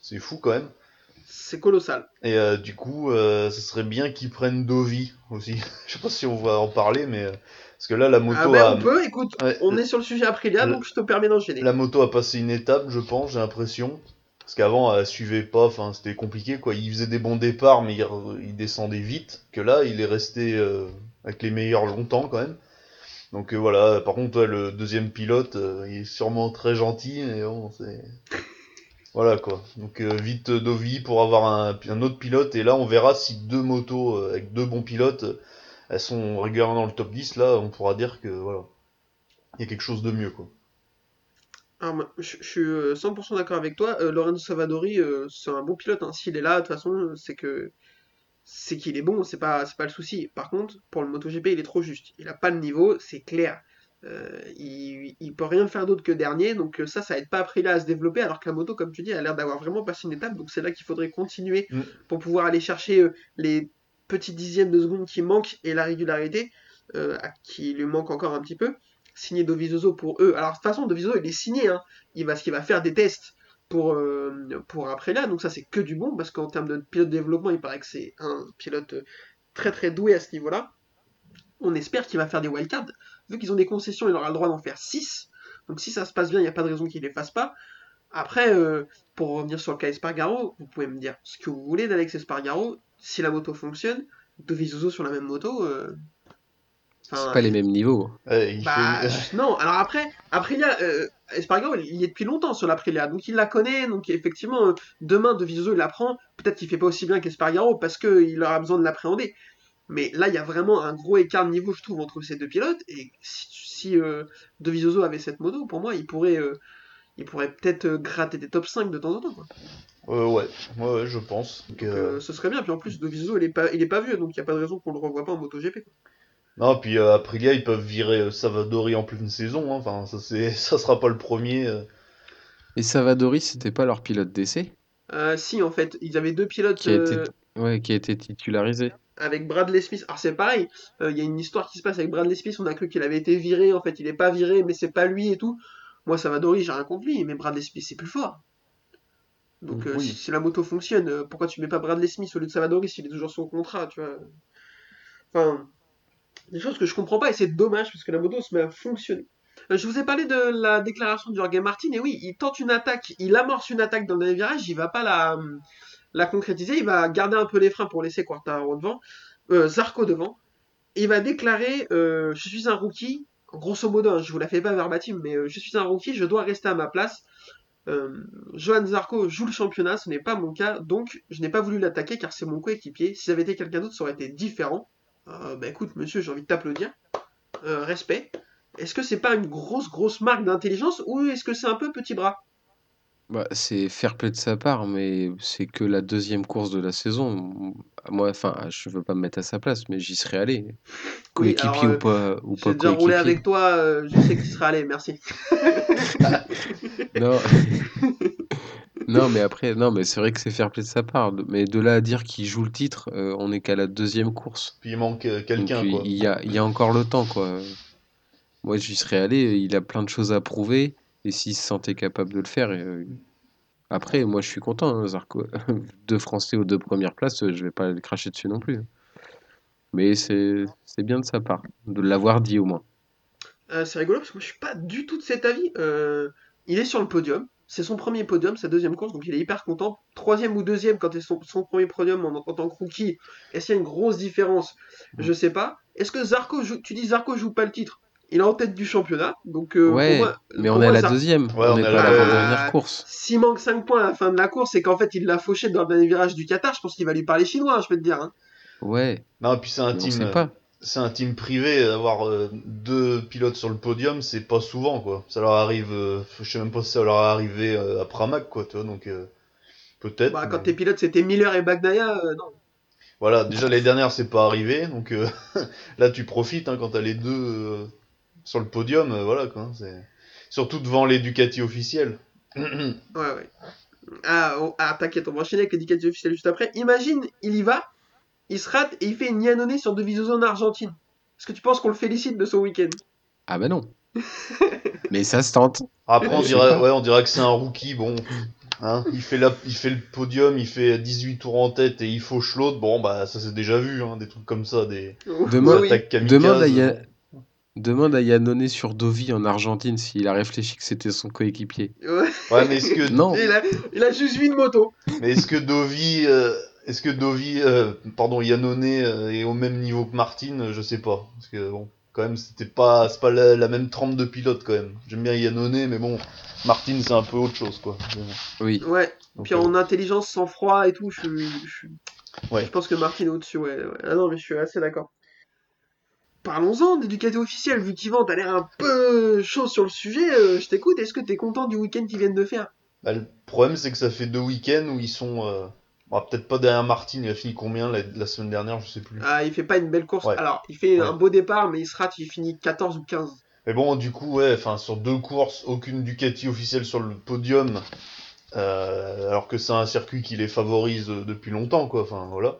c'est fou quand même. C'est colossal. Et euh, du coup, euh, ce serait bien qu'ils prennent Dovi aussi. je sais pas si on va en parler, mais parce que là, la moto Ah ben, a on peut, écoute, Ouais. on est sur le sujet Aprilia, donc je te permets d'enchaîner. La moto a passé une étape, je pense, j'ai l'impression. Parce qu'avant, elle suivait pas, enfin, c'était compliqué, quoi. Il faisait des bons départs, mais il, il descendait vite. Que là, il est resté euh, avec les meilleurs longtemps, quand même. Donc euh, voilà, par contre, le deuxième pilote, euh, il est sûrement très gentil, mais. Voilà, quoi. Donc euh, vite Dovi pour avoir un, autre pilote, et là, on verra si deux motos avec deux bons pilotes, elles sont régulièrement dans le top 10, là, on pourra dire que, voilà, il y a quelque chose de mieux, quoi. Alors, je, suis euh, 100% d'accord avec toi. Lorenzo Savadori, c'est un bon pilote. hein. S'il est là, de toute façon, c'est que c'est qu'il est bon. C'est pas, c'est pas le souci. Par contre, pour le MotoGP, il est trop juste. Il a pas le niveau, c'est clair. Euh, il, il peut rien faire d'autre que dernier. Donc euh, ça, ça aide pas Aprilia à se développer. Alors que la moto, comme tu dis, a l'air d'avoir vraiment passé une étape. Donc c'est là qu'il faudrait continuer Mm. pour pouvoir aller chercher euh, les petits dixièmes de seconde qui manquent et la régularité euh, qui lui manque encore un petit peu signer Dovizioso pour eux. Alors de toute façon, Dovizioso il est signé, hein. il va, ce qu'il va faire des tests pour, euh, pour Aprilia, donc ça c'est que du bon, parce qu'en termes de pilote de développement, il paraît que c'est un pilote euh, très très doué à ce niveau-là. On espère qu'il va faire des wildcards. Vu qu'ils ont des concessions, il aura le droit d'en faire 6. Donc si ça se passe bien, il n'y a pas de raison qu'il les fasse pas. Après, euh, pour revenir sur le cas Espargaro, vous pouvez me dire ce que vous voulez d'Alex Espargaro. Si la moto fonctionne, Dovizioso sur la même moto... C'est enfin, pas les mêmes niveaux. Il bah, fait... non, alors après, Aprilia, euh, Espargaro, il y est depuis longtemps sur l'Aprilia, donc il la connaît, donc effectivement, euh, demain, De Viso, il la prend, peut-être qu'il fait pas aussi bien qu'Espargaro, parce qu'il aura besoin de l'appréhender. Mais là, il y a vraiment un gros écart de niveau, je trouve, entre ces deux pilotes, et si, si euh, De Viso avait cette moto, pour moi, il pourrait, euh, il pourrait peut-être euh, gratter des top 5 de temps en temps. quoi. Euh, ouais, ouais, ouais, je pense. Donc, que- euh, ce serait bien, puis en plus, De Viso, il est pas, il est pas vieux, donc il n'y a pas de raison qu'on le revoie pas en MotoGP. Non, puis euh, Aprilia, ils peuvent virer euh, Savadori en pleine saison. hein. Enfin, ça, c'est... ça sera pas le premier. euh. Et Savadori, c'était pas leur pilote d'essai? Euh, si, en fait, ils avaient deux pilotes... qui a été, euh, ouais, qui a été titularisé. avec Bradley Smith. Alors c'est pareil, euh, il y a une histoire qui se passe avec Bradley Smith, on a cru qu'il avait été viré, en fait il est pas viré, mais c'est pas lui et tout. Moi Savadori, j'ai rien contre lui, mais Bradley Smith c'est plus fort. Donc euh, Oui. si, si la moto fonctionne, euh, pourquoi tu mets pas Bradley Smith au lieu de Savadori s'il est toujours sur contrat, tu vois? Enfin, des choses que je comprends pas et c'est dommage parce que la moto se met à fonctionner. Euh, Je vous ai parlé de la déclaration de Jorge Martin, et oui, il tente une attaque, il amorce une attaque dans le dernier virage, il va pas la, concrétiser, il va garder un peu les freins pour laisser Quartaro devant, euh, Zarco devant, il va déclarer euh, Je suis un rookie, grosso modo, hein, je vous la fais pas verbatim, mais euh, je suis un rookie, je dois rester à ma place. Johan Zarco joue le championnat, ce n'est pas mon cas, donc je n'ai pas voulu l'attaquer car c'est mon coéquipier. Si ça avait été quelqu'un d'autre, ça aurait été différent. Euh, bah écoute, monsieur, j'ai envie de t'applaudir. Euh, respect. Est-ce que c'est pas une grosse, grosse marque d'intelligence ou est-ce que c'est un peu petit bras? Bah, c'est fair play de sa part, mais c'est que la deuxième course de la saison. Moi, enfin, je veux pas me mettre à sa place, mais j'y serais allé. Coéquipier alors, ou pas, ou pas déjà roulé coéquipier. avec toi, euh, je sais que tu seras allé, merci. Non. Non, mais après, non, mais c'est vrai que c'est fair play de sa part. Mais de là à dire qu'il joue le titre, euh, on est qu'à la deuxième course. Puis il manque euh, Donc quelqu'un, il quoi. il y a, il y a encore le temps, quoi. Moi, j'y serais allé, il a plein de choses à prouver, et s'il se sentait capable de le faire, euh, après, moi, je suis content, hein, Zarco. Deux Français aux deux premières places, je vais pas le cracher dessus non plus. Mais c'est c'est bien de sa part, de l'avoir dit au moins. Euh, c'est rigolo parce que moi je suis pas du tout de cet avis. Euh, il est sur le podium, c'est son premier podium, sa deuxième course, donc il est hyper content. Troisième ou deuxième quand c'est son, son premier podium en, en tant que rookie. Est-ce qu'il y a une grosse différence? Je sais pas. Est-ce que Zarco joue, tu dis Zarco joue pas le titre? Il est en tête du championnat, donc euh, Ouais, pour moi, mais on est à la deuxième, Ouais, on est à pas à la- l'avant-dernière Ah, course. S'il manque 5 points à la fin de la course, c'est qu'en fait il l'a fauché dans le dernier virage du Qatar. Je pense qu'il va lui parler chinois, je peux te dire. hein. Ouais, Non, puis c'est un mais on team. sait pas. C'est un team privé, d'avoir euh, deux pilotes sur le podium, c'est pas souvent, quoi. Ça leur arrive, euh, je sais même pas si ça leur est arrivé euh, à Pramac, quoi, tu vois, donc euh, peut-être. Bah, quand mais- tes pilotes c'était Miller et Bagnaia, euh, non. Voilà, déjà les dernières, c'est pas arrivé, donc là tu profites hein, quand t'as les deux sur le podium, voilà, quoi. Surtout devant les Ducati officiels. Ouais, ouais. Ah, oh, ah, t'inquiète, on va enchaîner avec l'éducatif officiel juste après. Imagine, il y va, il se rate et il fait une Yannone sur Dovizioso en Argentine. Est-ce que tu penses qu'on le félicite de son week-end? Ah bah non. Mais ça se tente. Après, on dirait, ouais, on dirait que c'est un rookie, bon. Hein, il, fait la, il fait le podium, il fait 18 tours en tête et il fauche l'autre. Bon, bah, ça c'est déjà vu, hein, des trucs comme ça, des, Demain- des Oui, attaques kamikazes. Demande à, Ya- Demande à Yannone sur Dovi en Argentine s'il a réfléchi que c'était son coéquipier. Ouais. Ouais, mais est-ce que, Non. Il, a, il a juste vu une moto. mais est-ce que Dovi, euh, est-ce que Dovi, euh, pardon, Yannone euh, est au même niveau que Martin? Je sais pas. Parce que bon, quand même, c'était pas, c'est pas la, la même trempe de pilote quand même. J'aime bien Yannone, mais bon, Martin c'est un peu autre chose, quoi. Oui. Ouais. Donc, Puis euh, en intelligence, sans froid et tout, je, suis- je, suis- Ouais. je pense que Martin est au-dessus. Ouais, ouais. Ah non, mais je suis assez d'accord. Parlons-en d'éducateur officiel, vu qu'Yvan, t'as l'air un peu chaud sur le sujet. euh, je t'écoute. Est-ce que t'es content du week-end qu'ils viennent de faire? Bah, le problème, c'est que ça fait deux week-ends où ils sont. Bon, peut-être pas derrière Martin, il a fini combien la, la semaine dernière, je sais plus. Ah, il fait pas une belle course. Ouais. Alors, il fait Ouais. un beau départ, mais il se rate, il finit 14 ou 15. Mais bon, du coup, ouais, enfin, sur deux courses, aucune Ducati officielle sur le podium, euh, alors que c'est un circuit qui les favorise euh, depuis longtemps, quoi. Enfin, voilà.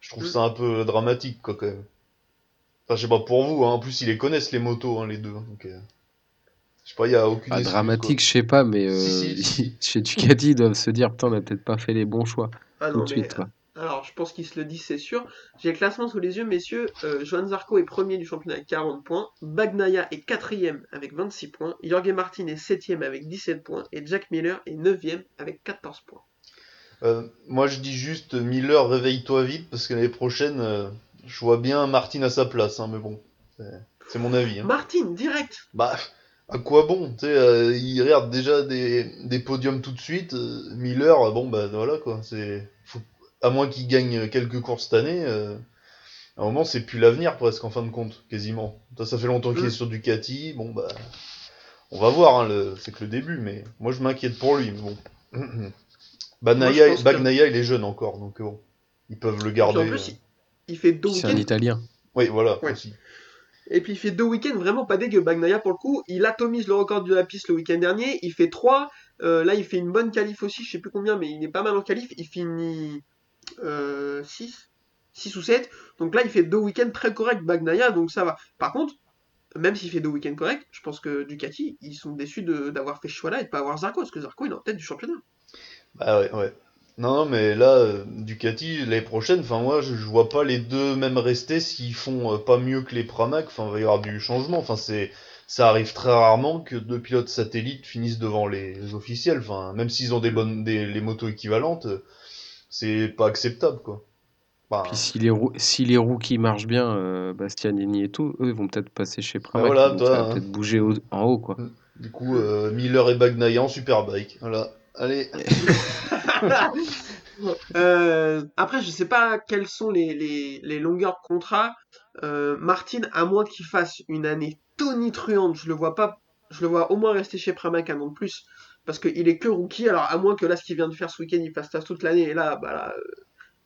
Je trouve Mm. ça un peu dramatique, quoi, quand même. Enfin, je sais pas pour vous, hein. en plus, ils les connaissent, les motos, hein, les deux. Donc, euh, je sais pas, il y a aucune. Ah, dramatique, je sais pas, mais euh, Si, si, chez Ducati, ils doivent se dire Putain, on a peut-être pas fait les bons choix Ah tout non, de mais suite. quoi. Alors, je pense qu'ils se le disent, c'est sûr. J'ai le classement sous les yeux, messieurs. Euh, Johan Zarco est premier du championnat avec 40 points. Bagnaia est quatrième avec 26 points. Jorge Martin est septième avec 17 points. Et Jack Miller est neuvième avec 14 points. Euh, moi, je dis juste, Miller, réveille-toi vite, parce que l'année prochaine, euh, je vois bien Martin à sa place, hein, mais bon, c'est- c'est mon avis. Hein. Martin, direct Bah, à quoi bon Tu sais, euh, il regarde déjà des, des podiums tout de suite. euh, Miller, bon, bah voilà quoi. C'est, faut- à moins qu'il gagne quelques courses cette année, euh, à un moment, c'est plus l'avenir presque en fin de compte, quasiment. Ça, ça fait longtemps qu'il Mm. est sur Ducati. Bon, bah, on va voir. Hein, le, c'est que le début, mais moi, je m'inquiète pour lui. Mais bon. Moi, Bagnaia, que- il est jeune encore, donc bon, ils peuvent le garder. en plus, euh. il, il fait deux C'est un. Italien. Oui, voilà, Ouais. aussi. Et puis il fait deux week-ends vraiment pas dégueu. Bagnaia, pour le coup, il atomise le record de la piste le week-end dernier. Il fait 3. là, il fait une bonne qualif aussi. Je sais plus combien, mais il est pas mal en qualif. Il finit 6. 6 ou 7. Donc là, il fait deux week-ends très corrects, Bagnaia. Donc ça va. Par contre, même s'il fait deux week-ends corrects, je pense que Ducati, ils sont déçus d'avoir fait ce choix-là et de pas avoir Zarco. Parce que Zarco, il est en tête du championnat. Bah ouais, ouais. Non, non, mais là, euh, Ducati, l'année prochaine, enfin moi, je, je vois pas les deux même rester s'ils font euh, pas mieux que les Pramac, enfin, il va y avoir du changement, enfin, c'est, ça arrive très rarement que deux pilotes satellites finissent devant les, les officiels, enfin, même s'ils ont des bonnes, des, les motos équivalentes, euh, c'est pas acceptable, quoi. Enfin, Puis si les, rou- si les rookies marchent bien, Bastianini et tout, eux, ils vont peut-être passer chez Pramac. voilà, donc toi, ça va hein. peut-être bouger au- en haut, quoi. du coup, Miller et Bagnaia en Superbike, voilà. Allez. Euh, après, je sais pas quelles sont les, longueurs de contrat. Euh, Martin, à moins qu'il fasse une année tonitruante, je le vois pas. Je le vois au moins rester chez Pramac un an de plus. Parce qu'il est que rookie. Alors, à moins que là, ce qu'il vient de faire ce week-end, il fasse toute l'année. Et là, bah euh,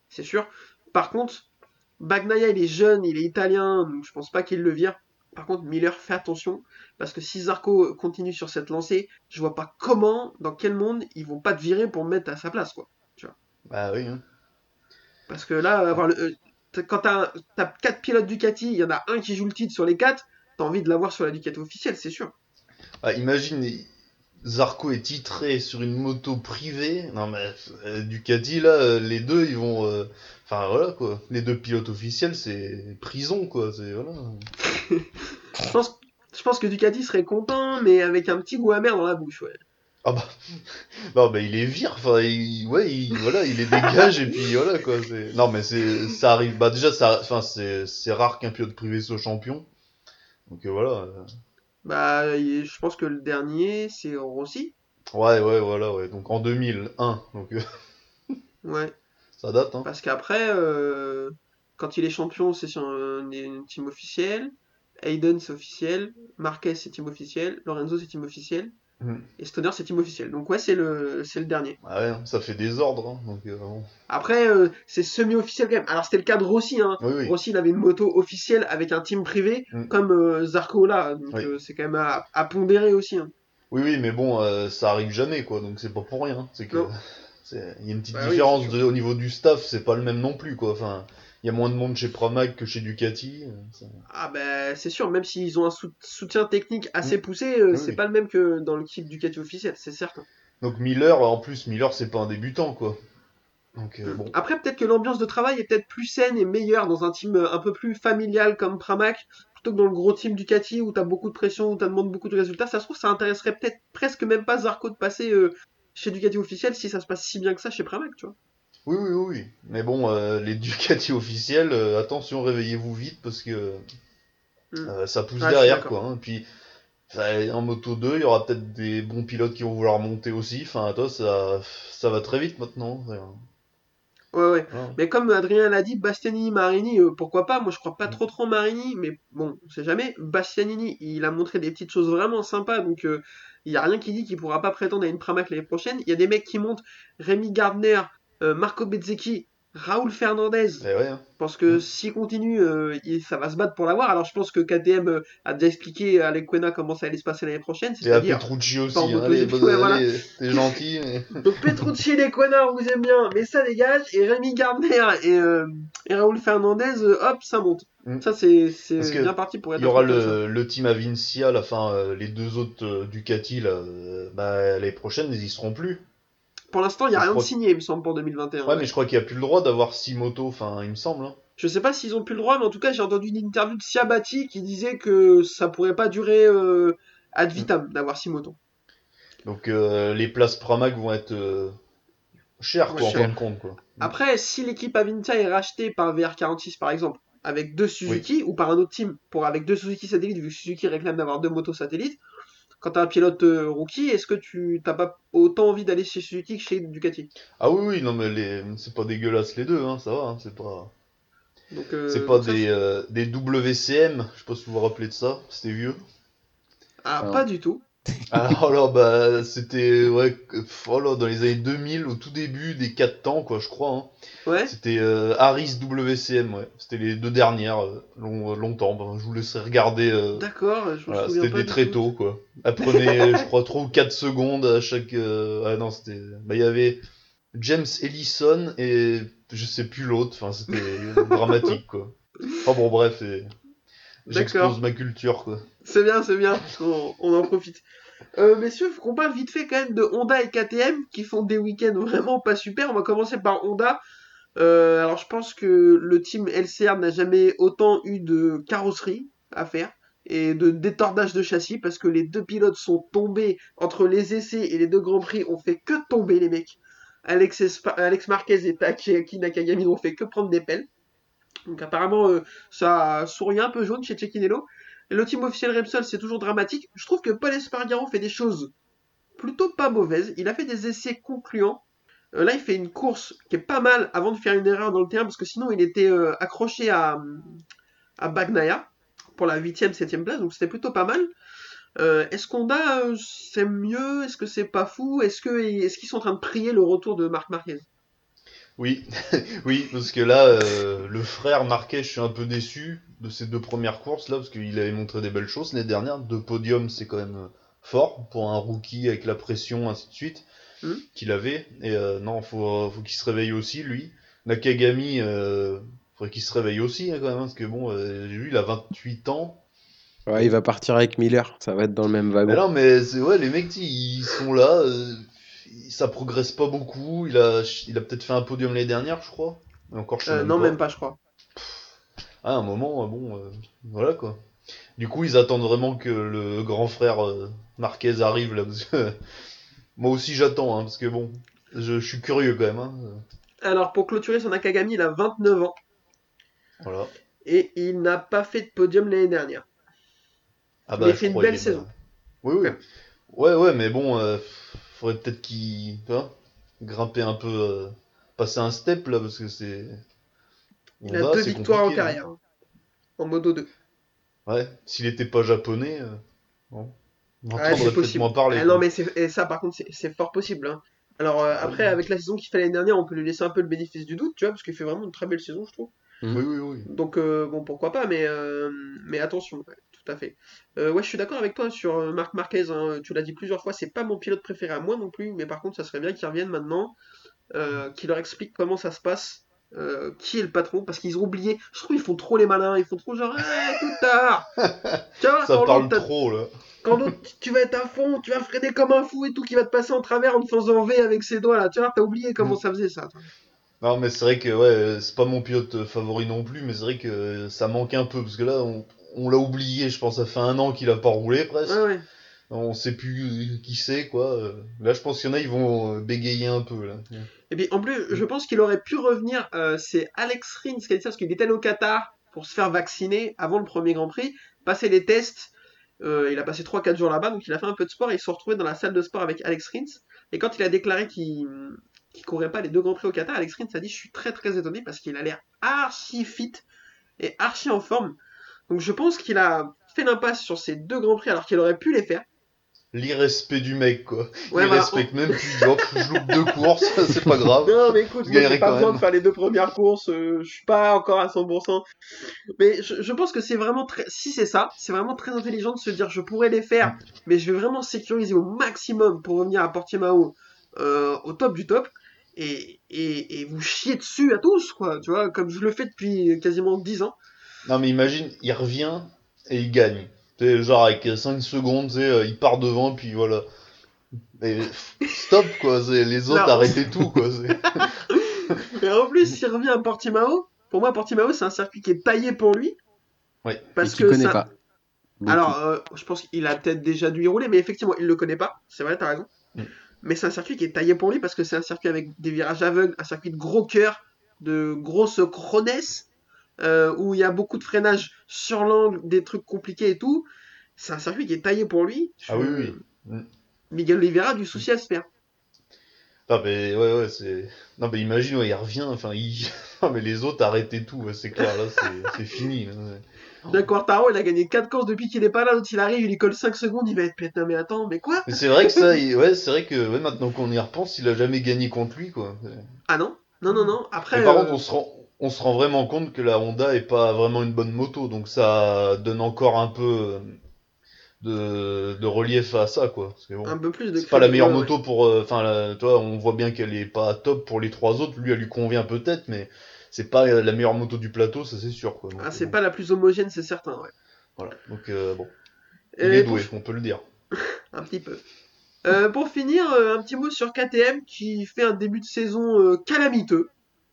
c'est sûr. Par contre, Bagnaia, il est jeune, il est italien. Je pense pas qu'il le vire. Par contre, Miller, fais attention, parce que si Zarco continue sur cette lancée, je vois pas comment, dans quel monde, ils vont pas te virer pour me mettre à sa place, quoi. Bah oui. hein. Parce que là, avoir le, euh, quand t'as as quatre pilotes Ducati, il y en a un qui joue le titre sur les quatre, t'as envie de l'avoir sur la Ducati officielle, c'est sûr. Ah, imagine, Zarco est titré sur une moto privée. Non mais euh, Ducati là, euh, les deux ils vont, euh, enfin voilà quoi. Les deux pilotes officiels c'est prison quoi. C'est voilà. Je pense, je pense que Ducati serait content, mais avec un petit goût amer dans la bouche, ouais. Ah bah non bah il les vire. Enfin il- ouais il, voilà il les dégage et puis voilà quoi. Non mais c'est ça arrive. Bah déjà ça, enfin c'est c'est rare qu'un pilote privé soit champion. Donc euh, voilà. Bah, je pense que le dernier, c'est Rossi. Ouais ouais voilà ouais. Donc en 2001 donc euh, Ouais. ça date hein. Parce qu'après, euh, quand il est champion, c'est sur un, une team officiel. Hayden, c'est officiel. Marquez, c'est team officiel. Lorenzo, c'est team officiel. Mhm. Et Stoner, c'est team officiel. Donc, ouais, c'est le, c'est le dernier. Ah ouais ça fait des ordres hein, donc euh, bon. Après, euh, c'est semi-officiel quand même. Alors, c'était le cas de Rossi. Hein. Oui oui. Rossi, il avait une moto officielle avec un team privé, Mhm. comme euh, Zarco là. Donc, Oui. euh, c'est quand même à, à pondérer aussi. hein. Oui, oui, mais bon, euh, ça arrive jamais, quoi, donc c'est pas pour rien. C'est que il y a une petite Bah différence de, au niveau du staff, c'est pas le même non plus, quoi. Enfin, y a moins de monde chez Pramac que chez Ducati. euh, ça- Ah ben c'est sûr, même s'ils ont un sou- soutien technique assez poussé, euh, Oui, c'est oui. pas le même que dans le kit Ducati officiel, c'est certain. Donc Miller, en plus, Miller, c'est pas un débutant, quoi. Donc euh, bon. Après peut-être que l'ambiance de travail est peut-être plus saine et meilleure dans un team un peu plus familial comme Pramac, plutôt que dans le gros team Ducati où t'as beaucoup de pression, où t'as demandé beaucoup de résultats. Ça se trouve, ça intéresserait peut-être presque même pas Zarco de passer euh, chez Ducati officiel si ça se passe si bien que ça chez Pramac, tu vois. Oui, oui, oui. Mais bon, euh, les Ducati officiels, euh, attention, réveillez-vous vite parce que Mm. euh, ça pousse Ah, derrière, quoi. Hein. Puis en moto 2, il y aura peut-être des bons pilotes qui vont vouloir monter aussi. Enfin, toi, ça, ça va très vite maintenant. Ouais, ouais. Mais comme Adrien l'a dit, Bastianini, Marini, euh, pourquoi pas? Moi, je crois pas Mm. trop trop en Marini, mais bon, on sait jamais. Bastianini, il a montré des petites choses vraiment sympas, donc euh, il y a rien qui dit qu'il pourra pas prétendre à une Pramac l'année prochaine. Il y a des mecs qui montent, Rémi Gardner, euh, Marco Bezzecchi, Raoul Fernandez. Eh ouais, hein. Je pense que s'il continue, euh, il- ça va se battre pour l'avoir. Alors je pense que KTM euh, a déjà expliqué à Lequena comment ça allait se passer l'année prochaine, Et à c'est-à-dire Petrucci aussi, hein, allez, bonne- ouais, voilà. t'es gentil, mais... Donc Petrucci et Lequena, on vous aime bien, mais ça dégage. Et Rémi Gardner et, euh, et Raoul Fernandez, hop, ça monte. Mm. Ça, c'est bien parti pour être Il y aura le, le team Avincia, la fin, les deux autres Ducati, là, bah, l'année prochaine, ils y seront plus. Pour l'instant, il n'y a je rien de signé, il me semble, pour 2021. Ouais, mais je crois qu'il n'y a plus le droit d'avoir six motos, enfin, il me semble. hein. Je sais pas s'ils ont plus le droit, mais en tout cas, j'ai entendu une interview de Siabati qui disait que ça pourrait pas durer euh, ad vitam d'avoir six motos. Donc, euh, les places Pramac vont être euh, chères, quoi, en fin de compte, quoi. Après, si l'équipe Avintia est rachetée par VR46 par exemple, avec deux Suzuki, ou par un autre team, pour avec deux Suzuki satellites, vu que Suzuki réclame d'avoir deux motos satellites, quand t'as un pilote euh, rookie, est-ce que tu t'as pas autant envie d'aller chez Suzuki que chez Ducati? Ah oui, oui, non, mais les... c'est pas dégueulasse les deux, hein, ça va, hein, c'est pas... Donc, euh, c'est pas ça, des, euh, des WCM, je sais pas si vous vous rappelez de ça, c'était vieux. Ah, Alors. pas du tout. Alors là, bah, c'était, ouais, oh là, dans les années 2000, au tout début des 4 temps, quoi, je crois, hein. Ouais. C'était euh, Harris WCM, ouais. C'était les deux dernières, euh, long- euh, longtemps. Ben, je vous laisserai regarder. euh, D'accord, je voilà, c'était des très tôt, quoi. Elle prenait, je crois, 3 ou 4 secondes à chaque. Ah non, c'était. Bah, il y avait James Ellison et je sais plus l'autre. Enfin, c'était dramatique, quoi. Enfin bon, bref, et... j'expose D'accord. ma culture, quoi. C'est bien, c'est bien, on, on en profite. Euh, messieurs, faut qu'on parle vite fait quand même de Honda et KTM qui font des week-ends vraiment pas super. On va commencer par Honda. Euh, alors je pense que le team LCR n'a jamais autant eu de carrosserie à faire et de détordage de châssis parce que les deux pilotes sont tombés entre les essais et les deux grands prix. On fait que tomber les mecs. Alex, Espa- Alex Marquez et Takeaki Nakagami n'ont fait que prendre des pelles. Donc apparemment euh, ça sourit un peu jaune chez Cecchinello. Le team officiel Repsol, c'est toujours dramatique. Je trouve que Paul Espargaro fait des choses plutôt pas mauvaises. Il a fait des essais concluants. Euh, là, il fait une course qui est pas mal avant de faire une erreur dans le terrain, parce que sinon, il était euh, accroché à, à pour la 8ème, 7ème place, donc c'était plutôt pas mal. Est-ce euh, c'est mieux? Est-ce que c'est pas fou? Est-ce est-ce qu'ils sont en train de prier le retour de Marc Marquez? Oui, oui, parce que là, euh, le frère Marquez, je suis un peu déçu de ces deux premières courses là, parce qu'il avait montré des belles choses les dernières. Deux podiums, c'est quand même euh, fort pour un rookie avec la pression, ainsi de suite, Mhm. qu'il avait. Et euh, non, faut, faut qu'il se réveille aussi, lui. Nakagami, euh, faudrait qu'il se réveille aussi, hein, quand même, parce que bon, euh, lui, il a 28 ans. Ouais, il va partir avec Miller, ça va être dans le même wagon. Mais non, mais c'est ouais, les mecs, ils sont là, euh, ça progresse pas beaucoup. Il a, il a peut-être fait un podium l'année dernière, je crois. Et encore, je sais Euh, même non, pas. même pas, je crois. À un moment, euh, bon, euh, voilà quoi. Du coup, ils attendent vraiment que le grand frère euh, Marquez arrive là, parce que moi aussi j'attends, hein, parce que bon, je, je suis curieux quand même. Hein. Alors, pour clôturer son Nakagami, il a 29 ans Voilà. et il n'a pas fait de podium l'année dernière. Ah Il a fait une belle bah. saison. Oui, oui. Ouais, ouais, mais bon, faudrait peut-être qu'il, vois, grimper un peu, euh, passer un step là, parce que c'est. Il a deux victoires en hein. carrière. hein. En modo 2. Ouais, s'il était pas japonais, euh, bon. On peut-être moins parler. Ah non, mais c'est et ça, par contre, c'est- fort possible. hein. Alors, euh, après, avec la saison qu'il fait l'année dernière, on peut lui laisser un peu le bénéfice du doute, tu vois, parce qu'il fait vraiment une très belle saison, je trouve. Oui, oui, oui. Donc, euh, bon, pourquoi pas, mais, euh, mais attention, ouais, tout à fait. Euh, ouais, je suis d'accord avec toi sur euh, Marc Marquez, hein, tu l'as dit plusieurs fois, c'est pas mon pilote préféré à moi non plus, mais par contre, ça serait bien qu'il revienne maintenant, euh, qu'il leur explique comment ça se passe, euh, qui est le patron, parce qu'ils ont oublié, je trouve qu'ils font trop les malins, ils font trop genre, hey, tout tard! Tu vois, Ça parle trop là. quand l'autre, tu vas être à fond, tu vas freiner comme un fou et tout, qui va te passer en travers en te faisant V avec ses doigts là, tu vois, t'as oublié comment Mm. ça faisait ça. toi. Non, mais c'est vrai que ouais, c'est pas mon pilote favori non plus, mais c'est vrai que ça manque un peu parce que là, on, on l'a oublié. Je pense ça fait un an qu'il a pas roulé presque. Ouais, ouais. On sait plus qui c'est quoi. Là, je pense qu'il y en a, ils vont euh, bégayer un peu là. Et puis en plus, je pense qu'il aurait pu revenir. euh, c'est Alex Rins qui a dit ça parce qu'il était allé au Qatar pour se faire vacciner avant le premier Grand Prix, passer les tests. euh, il a passé 3-4 jours là-bas, donc il a fait un peu de sport et il se retrouvait dans la salle de sport avec Alex Rins. Et quand il a déclaré qu'il qu'il courait pas les deux Grands Prix au Qatar, Alex Rins a dit Je suis très très étonné parce qu'il a l'air archi fit et archi en forme. Donc je pense qu'il a fait l'impasse sur ces deux Grands Prix alors qu'il aurait pu les faire. L'irrespect du mec quoi. Ouais, il bah, respecte même plus. Hop, je loupe deux courses, c'est pas grave. Non, mais écoute, j'ai pas besoin même. de faire les deux premières courses, euh, je suis pas encore à 100%. Mais je, je pense que c'est vraiment très, si c'est ça, c'est vraiment très intelligent de se dire je pourrais les faire, mais je vais vraiment sécuriser au maximum pour revenir à Portimao euh, au top du top. Et, et, et vous chier dessus à tous, quoi, tu vois, comme je le fais depuis quasiment 10 ans. Non, mais imagine, il revient et il gagne. Tu sais, genre avec 5 secondes, tu sais, euh, il part devant, puis voilà. Et stop quoi, c'est- les autres Non. arrêtez tout quoi. Et en plus, s'il revient à Portimao, pour moi, Portimao, c'est un circuit qui est taillé pour lui. Ouais. Parce que connaît ça- pas. Beaucoup. Alors, euh, je pense qu'il a peut-être déjà dû y rouler, mais effectivement, il le connaît pas. C'est vrai, t'as raison. Mm. Mais c'est un circuit qui est taillé pour lui parce que c'est un circuit avec des virages aveugles, un circuit de gros cœur, de grosses chronesses, euh, où il y a beaucoup de freinage sur l'angle, des trucs compliqués et tout. C'est un circuit qui est taillé pour lui. Ah oui, oui. Miguel Oliveira a du souci à se faire. Non mais ouais ouais c'est. Non mais imagine ouais, il revient, enfin il. Non mais les autres arrêtez tout, ouais, c'est clair là c'est fini. ouais. Jack Quartaro, il a gagné 4 courses depuis qu'il est pas là. L'autre, il arrive, il lui colle 5 secondes, il va être putain, mais attends, mais quoi? Mais c'est vrai que ça, il- ouais c'est vrai que ouais, maintenant qu'on y repense, il a jamais gagné contre lui quoi. Ah non? Non, non, non. Après. Mais par euh, contre on se rend on se rend vraiment compte que la Honda est pas vraiment une bonne moto, donc ça donne encore un peu de, de relief à ça quoi. Parce que bon, un peu plus de c'est pas la meilleure ouais, ouais. moto pour, euh, enfin toi on voit bien qu'elle est pas top pour les trois autres, lui elle lui convient peut-être, mais c'est pas la meilleure moto du plateau, ça c'est sûr quoi. Donc, Ah, c'est bon, pas la plus homogène, c'est certain, ouais. Voilà, donc euh, bon, il Et est pour doué, on peut le dire. Un petit peu. Euh, pour finir, euh, un petit mot sur KTM qui fait un début de saison euh, calamiteux.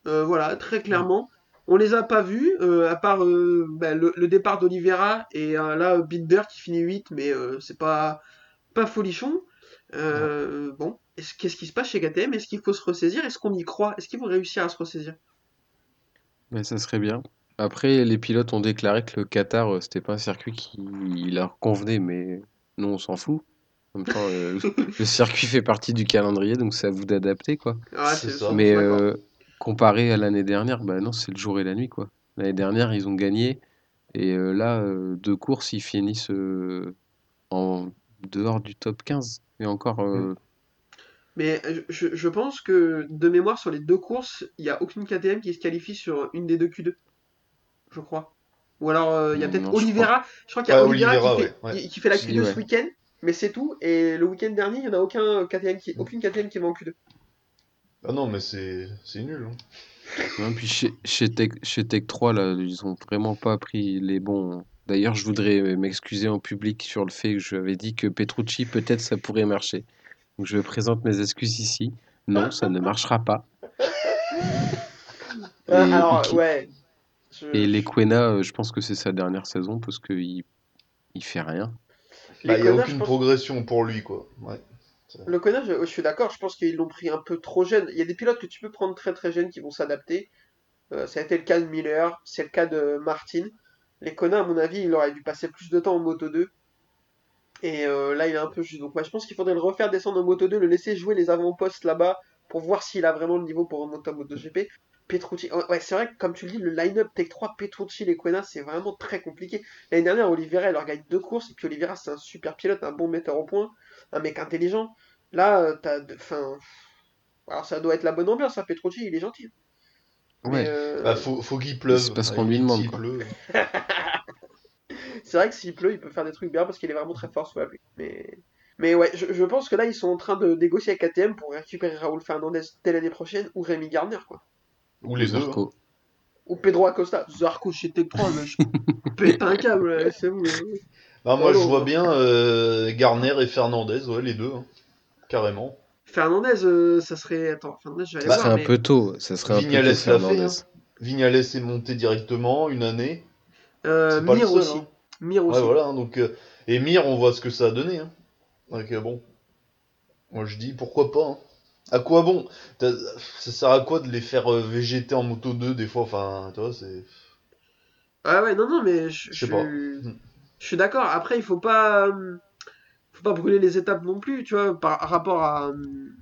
Euh, voilà, très clairement. On les a pas vus, euh, à part euh, bah, le, le départ d'Olivera et euh, là Binder qui finit 8, mais euh, c'est pas, pas folichon. Euh, bon, est-ce- qu'est-ce qui se passe chez KTM Est-ce qu'il faut se ressaisir? Est-ce qu'on y croit? Est-ce qu'ils vont réussir à se ressaisir? Mais ça serait bien. Après, les pilotes ont déclaré que le Qatar, euh, c'était pas un circuit qui leur convenait, mais nous, on s'en fout. En même temps, euh, le circuit fait partie du calendrier, donc c'est à vous d'adapter, quoi. Ah, C'est ça. je suis Mais euh, comparé à l'année dernière, bah non, c'est le jour et la nuit, quoi. L'année dernière, ils ont gagné, et euh, là, euh, deux courses, ils finissent euh, en dehors du top 15. Et encore, euh, Mais je, je pense que de mémoire sur les deux courses, il n'y a aucune KTM qui se qualifie sur une des deux Q2. Je crois. Ou alors euh, il y a peut-être Oliveira. Je crois qu'il y a Ouais, Oliveira, Oliveira, qui, fait, ouais, ouais. qui- qui fait la Si, Q2 ouais. ce week-end, mais c'est tout. Et le week-end dernier, il n'y en a aucun KTM qui, aucune KTM qui va en Q2. Ah non, mais c'est c'est nul. hein. Ouais, puis chez, chez, Tech, chez Tech 3, là, ils ont vraiment pas pris les bons. D'ailleurs, je voudrais m'excuser en public sur le fait que j'avais dit que Petrucci, peut-être ça pourrait marcher. Donc je présente mes excuses ici. Non, ça ne marchera pas. Euh, Et- alors, et- ouais. Je- Et Lequena, euh, je pense que c'est sa dernière saison parce qu'il il fait rien. Bah, il n'y a aucune pense- progression pour lui, quoi. Ouais. Le Kona, je, suis d'accord, je pense qu'ils l'ont pris un peu trop jeune. Il y a des pilotes que tu peux prendre très très jeunes qui vont s'adapter. Euh, ça a été le cas de Miller, c'est le cas de Martin. Les Kona, à mon avis, il aurait dû passer plus de temps en Moto 2. Et euh, là, il est un peu juste. Donc, moi, je pense qu'il faudrait le refaire descendre en Moto 2, le laisser jouer les avant-postes là-bas pour voir s'il a vraiment le niveau pour remonter en MotoGP. Petrucci, oh, ouais, c'est vrai que comme tu le dis, le line-up Tech 3, Petrucci, les Quena, c'est vraiment très compliqué. L'année dernière, Oliveira, il leur gagne deux courses, et puis Oliveira, c'est un super pilote, un bon metteur au point, un mec intelligent. Là, euh, t'as. de- Enfin. Alors, ça doit être la bonne ambiance, hein, Petrucci, il est gentil. Mais, Ouais. euh, Bah, faut, faut qu'il pleuve. C'est parce À qu'on lui demande, quoi. C'est vrai que s'il pleut, il peut faire des trucs bien parce qu'il est vraiment très fort sous la pluie. Mais, mais ouais, je, je pense que là, ils sont en train de négocier avec KTM pour récupérer Raoul Fernandez dès l'année prochaine ou Rémi Garner, quoi. Ou les deux. hein. Zarco. Ou Pedro Acosta. Zarco chez Tech 3, mais je pète un câble, c'est vous. Non, moi, je vois bien euh, Garner et Fernandez, ouais, les deux. hein. Carrément. Fernandez, euh, ça serait. Attends, Fernandez, je vais aller Ça voir. serait un mais- peu tôt. Ça serait un peu Vignales tôt, l'a fait. Hein. Vignales est monté directement une année. Euh, C'est pas le Mir seul, aussi. hein. Mir aussi. Ouais, voilà. hein, Donc, euh, et Mir, on voit ce que ça a donné. Hein. Donc, euh, bon. Moi, je dis pourquoi pas. hein. À quoi bon? Ça sert à quoi de les faire euh, végéter en moto 2 des fois? Enfin, tu vois, c'est. Ah ouais, non, non, mais je, Je sais je- pas. Je suis d'accord. Après, il faut pas, euh, faut pas brûler les étapes non plus, tu vois, par rapport à, euh,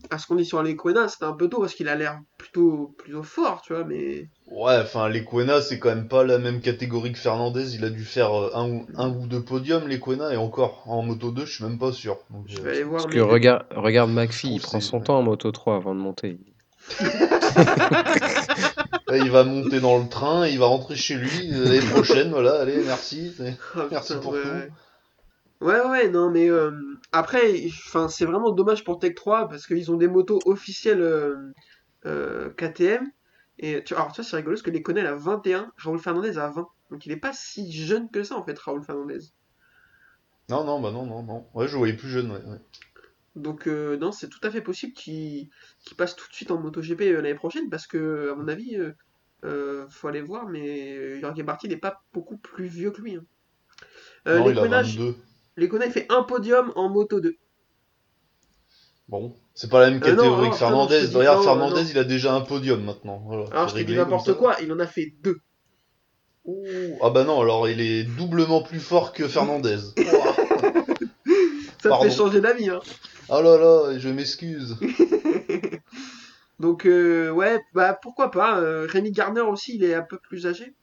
à ce qu'on dit sur les Quena, c'était un peu tôt parce qu'il a l'air plutôt, plutôt fort, tu vois, mais Ouais, enfin, les Quena, c'est quand même pas la même catégorie que Fernandez. Il a dû faire euh, un ou, un ou deux podiums, les Quena, et encore. En moto 2, je suis même pas sûr. Donc, je vais aller voir. Parce que regarde, regarde McPhee, il prend son temps en moto 3 avant de monter. Là, il va monter dans le train, il va rentrer chez lui euh, l'année prochaine, voilà, allez, merci. Ah, Merci pour ouais, tout. ouais. Ouais, non, mais euh, après, c'est vraiment dommage pour Tech 3 parce qu'ils ont des motos officielles euh, euh, KTM. Et tu, alors, tu vois, c'est rigolo parce que les il a 21, Raoul Fernandez a 20. Donc, il est pas si jeune que ça, en fait, Raoul Fernandez. Non, non, bah non, non, non. Ouais, je voyais plus jeune, ouais. ouais. Donc, euh, non, c'est tout à fait possible qu'il qu'il passe tout de suite en MotoGP euh, l'année prochaine parce que, à mon avis, euh, euh, faut aller voir, mais euh, Jorge Martin n'est pas beaucoup plus vieux que lui. hein. Euh, non, les il a Kona, 22. les Kona, il fait un podium en Moto 2. Bon, c'est pas la même Euh, non, catégorie non, que non, Fernandez. dis- Regarde, non, Fernandez, non. il a déjà un podium maintenant. Voilà, Alors, je te dis n'importe quoi, il en a fait deux. Ah bah non, alors il est doublement plus fort que Fernandez. Ça te fait changer d'avis, hein. oh là là, je m'excuse. Donc, euh, ouais, bah pourquoi pas. euh, Rémi Garner aussi, il est un peu plus âgé.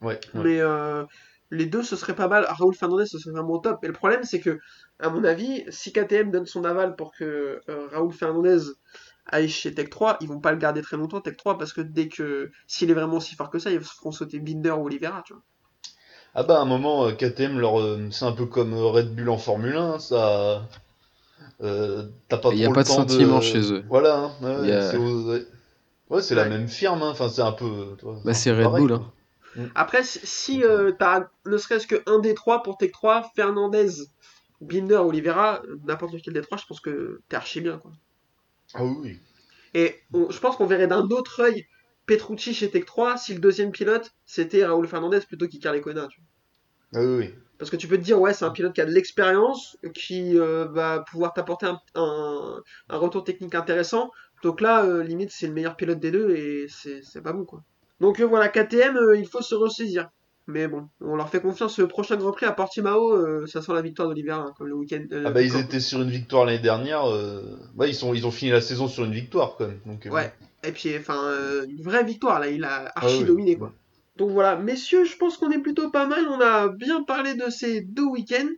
Ouais, ouais. Mais euh, les deux, ce serait pas mal. Raoul Fernandez, ce serait vraiment top. Et le problème, c'est que, à mon avis, si KTM donne son aval pour que euh, Raoul Fernandez aille chez Tech 3, ils vont pas le garder très longtemps, Tech 3, parce que dès que, s'il est vraiment si fort que ça, ils se feront sauter Binder ou Oliveira, tu vois. Ah bah à un moment, KTM, leur, c'est un peu comme Red Bull en Formule 1, ça... euh, T'as pas Il y a pas de sentiment chez eux. Voilà, hein, ouais, a- c'est ouais. La même firme, hein. enfin c'est un peu... Bah, c'est Red pareil, Bull, hein. Après, si- euh, t'as ne serait-ce que un des trois pour Tech 3, Fernandez, Binder, Oliveira, n'importe lequel des trois, je pense que t'es archi bien, quoi. Ah oui. Et on- je pense qu'on verrait d'un autre œil Petrucci chez Tech 3 si le deuxième pilote c'était Raoul Fernandez plutôt qu'Icar Kona. Tu vois. Ah oui, oui. Parce que tu peux te dire, ouais, c'est un pilote qui a de l'expérience, qui euh, va pouvoir t'apporter un, un- un retour technique intéressant. Donc là, euh, limite, c'est le meilleur pilote des deux et c'est pas bon, quoi. Donc euh, voilà, KTM, il faut se ressaisir. Mais bon, on leur fait confiance. Le prochain Grand Prix à Portimao, ça sent la victoire d'Oliveira, hein, comme le week-end. Ah bah ils étaient sur une victoire l'année dernière. Ouais, ils, sont, ils ont fini la saison sur une victoire quand même. Donc, Ouais. Et puis, enfin, une vraie victoire, là, il a archi Ah oui. dominé, quoi. Donc voilà, messieurs, je pense qu'on est plutôt pas mal. On a bien parlé de ces deux week-ends.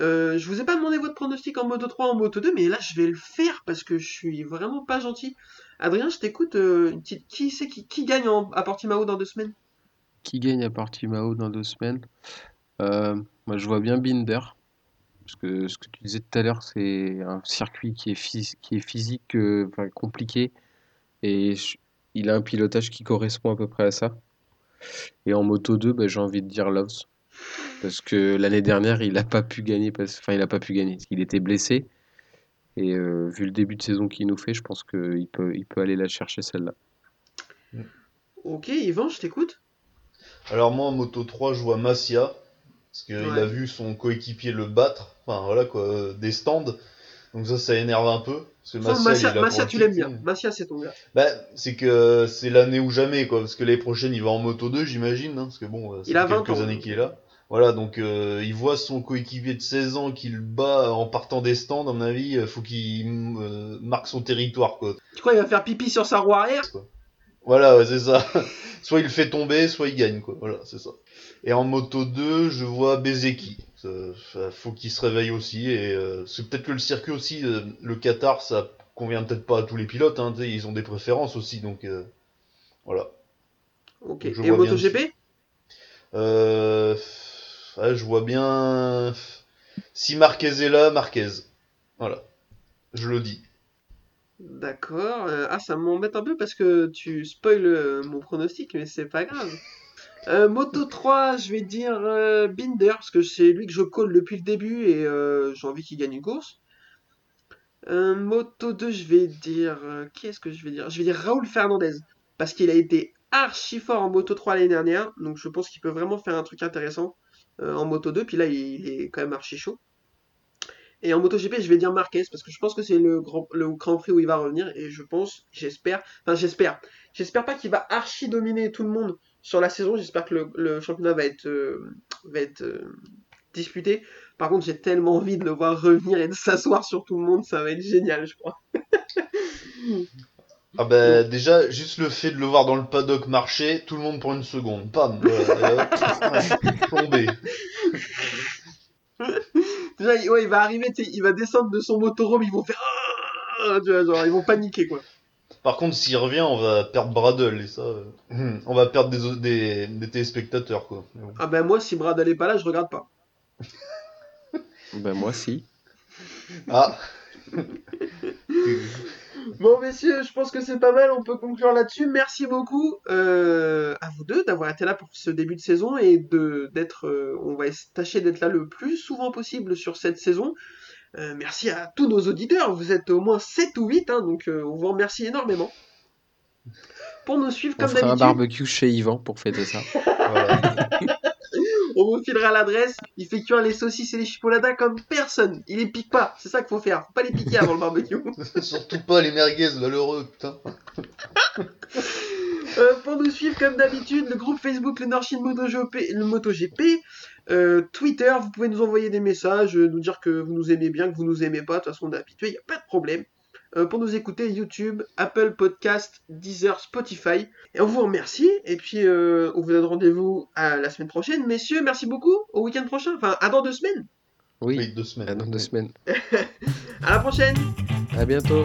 Euh, je vous ai pas demandé votre pronostic en Moto 3, en Moto 2, mais là je vais le faire parce que je suis vraiment pas gentil. Adrien, je t'écoute. euh. Qui c'est qui, gagne en- à Portimao dans deux semaines? Qui gagne à Portimao dans deux semaines? Euh, moi, je vois bien Binder. Parce que ce que tu disais tout à l'heure, c'est un circuit qui est, phys- qui est physique, euh, compliqué. Et il a un pilotage qui correspond à peu près à ça. Et en Moto 2, bah, j'ai envie de dire Loves. Parce que l'année dernière, il n'a pas pu gagner. Parce... Enfin, il n'a pas pu gagner. Il était blessé. Et euh, vu le début de saison qu'il nous fait, je pense qu'il peut, il peut aller la chercher celle-là. Ok, Yvan, je t'écoute. Alors moi en Moto 3 je vois Massia parce qu'il Ouais. a vu son coéquipier le battre, enfin voilà quoi, euh, des stands. Donc ça ça énerve un peu parce que Massia, il Massia, est là Massia, pour tu l'aimes bien. Massia, c'est ton gars. Bah c'est que c'est l'année ou jamais quoi parce que l'année prochaine il va en Moto 2 j'imagine hein, parce que bon Il 20 quelques ans. années qu'il est là. Voilà donc euh, il voit son coéquipier de 16 ans qu'il bat en partant des stands à mon avis, euh, faut qu'il euh, marque son territoire quoi. Tu crois qu'il va faire pipi sur sa roue arrière? Voilà, ouais, c'est ça. soit il le fait tomber, soit il gagne, quoi. Voilà, c'est ça. Et en moto 2, je vois Bezeki. Ça- faut qu'il se réveille aussi. Et euh, c'est peut-être que le circuit aussi, euh, le Qatar, ça convient peut-être pas à tous les pilotes. Hein, ils ont des préférences aussi, donc euh, voilà. Ok. Et MotoGP Euh, ouais, je vois bien. Si Marquez est là, Marquez. Voilà. Je le dis. D'accord. Euh, ah, ça m'embête un peu parce que tu spoil euh, mon pronostic, mais c'est pas grave. Euh, Moto 3, je vais dire euh, Binder, parce que c'est lui que je colle depuis le début et euh, j'ai envie qu'il gagne une course. Moto 2, je vais dire. qui est-ce que je vais dire? Je vais dire Raoul Fernandez, parce qu'il a été archi fort en Moto 3 l'année dernière, donc je pense qu'il peut vraiment faire un truc intéressant en Moto 2, puis là il, il est quand même archi chaud. Et en MotoGP, je vais dire Marquez parce que je pense que c'est le grand, le Grand Prix où il va revenir et je pense, j'espère, enfin j'espère, j'espère pas qu'il va archi dominer tout le monde sur la saison. J'espère que le, le championnat va être, euh, va être euh, disputé. Par contre, j'ai tellement envie de le voir revenir et de s'asseoir sur tout le monde, ça va être génial, je crois. Ah bah déjà, juste le fait de le voir dans le paddock marcher, tout le monde pour une seconde. Pam Plombé. Déjà, il- ouais, il va arriver, il va descendre de son motorhome, ils vont faire, Ah tu vois, genre, ils vont paniquer quoi. Par contre, s'il revient, on va perdre Bradle et ça, euh, on va perdre des, des, des téléspectateurs quoi. Bon. Ah ben moi, si Brad est pas là, je regarde pas. Ben moi, si. Ah. Bon, messieurs, je pense que c'est pas mal. On peut conclure là-dessus. Merci beaucoup euh, à vous deux d'avoir été là pour ce début de saison et de d'être. euh, on va tâcher d'être là le plus souvent possible sur cette saison. Euh, merci à tous nos auditeurs. Vous êtes au moins 7 ou 8, hein, donc euh, on vous remercie énormément. Pour nous suivre On comme fera un d'habitude, barbecue chez Yvan pour fêter ça. On vous filera l'adresse. Il fait cuire les saucisses et les chipolatas comme personne. Il les pique pas. C'est ça qu'il faut faire. Faut pas les piquer avant le barbecue. Surtout pas les merguez malheureux, putain. Euh, pour nous suivre comme d'habitude, le groupe Facebook Le Nord-Chine MotoGP, le MotoGP, euh, Twitter, vous pouvez nous envoyer des messages, euh, nous dire que vous nous aimez bien, que vous nous aimez pas, de toute façon on est habitué, il n'y a pas de problème. Euh, pour nous écouter, YouTube, Apple Podcast, Deezer, Spotify. Et on vous remercie, et puis euh, on vous donne rendez-vous à la semaine prochaine. Messieurs, merci beaucoup, au week-end prochain, enfin à dans deux semaines. Oui, Oui, deux semaines. à dans deux semaines. À la prochaine À bientôt.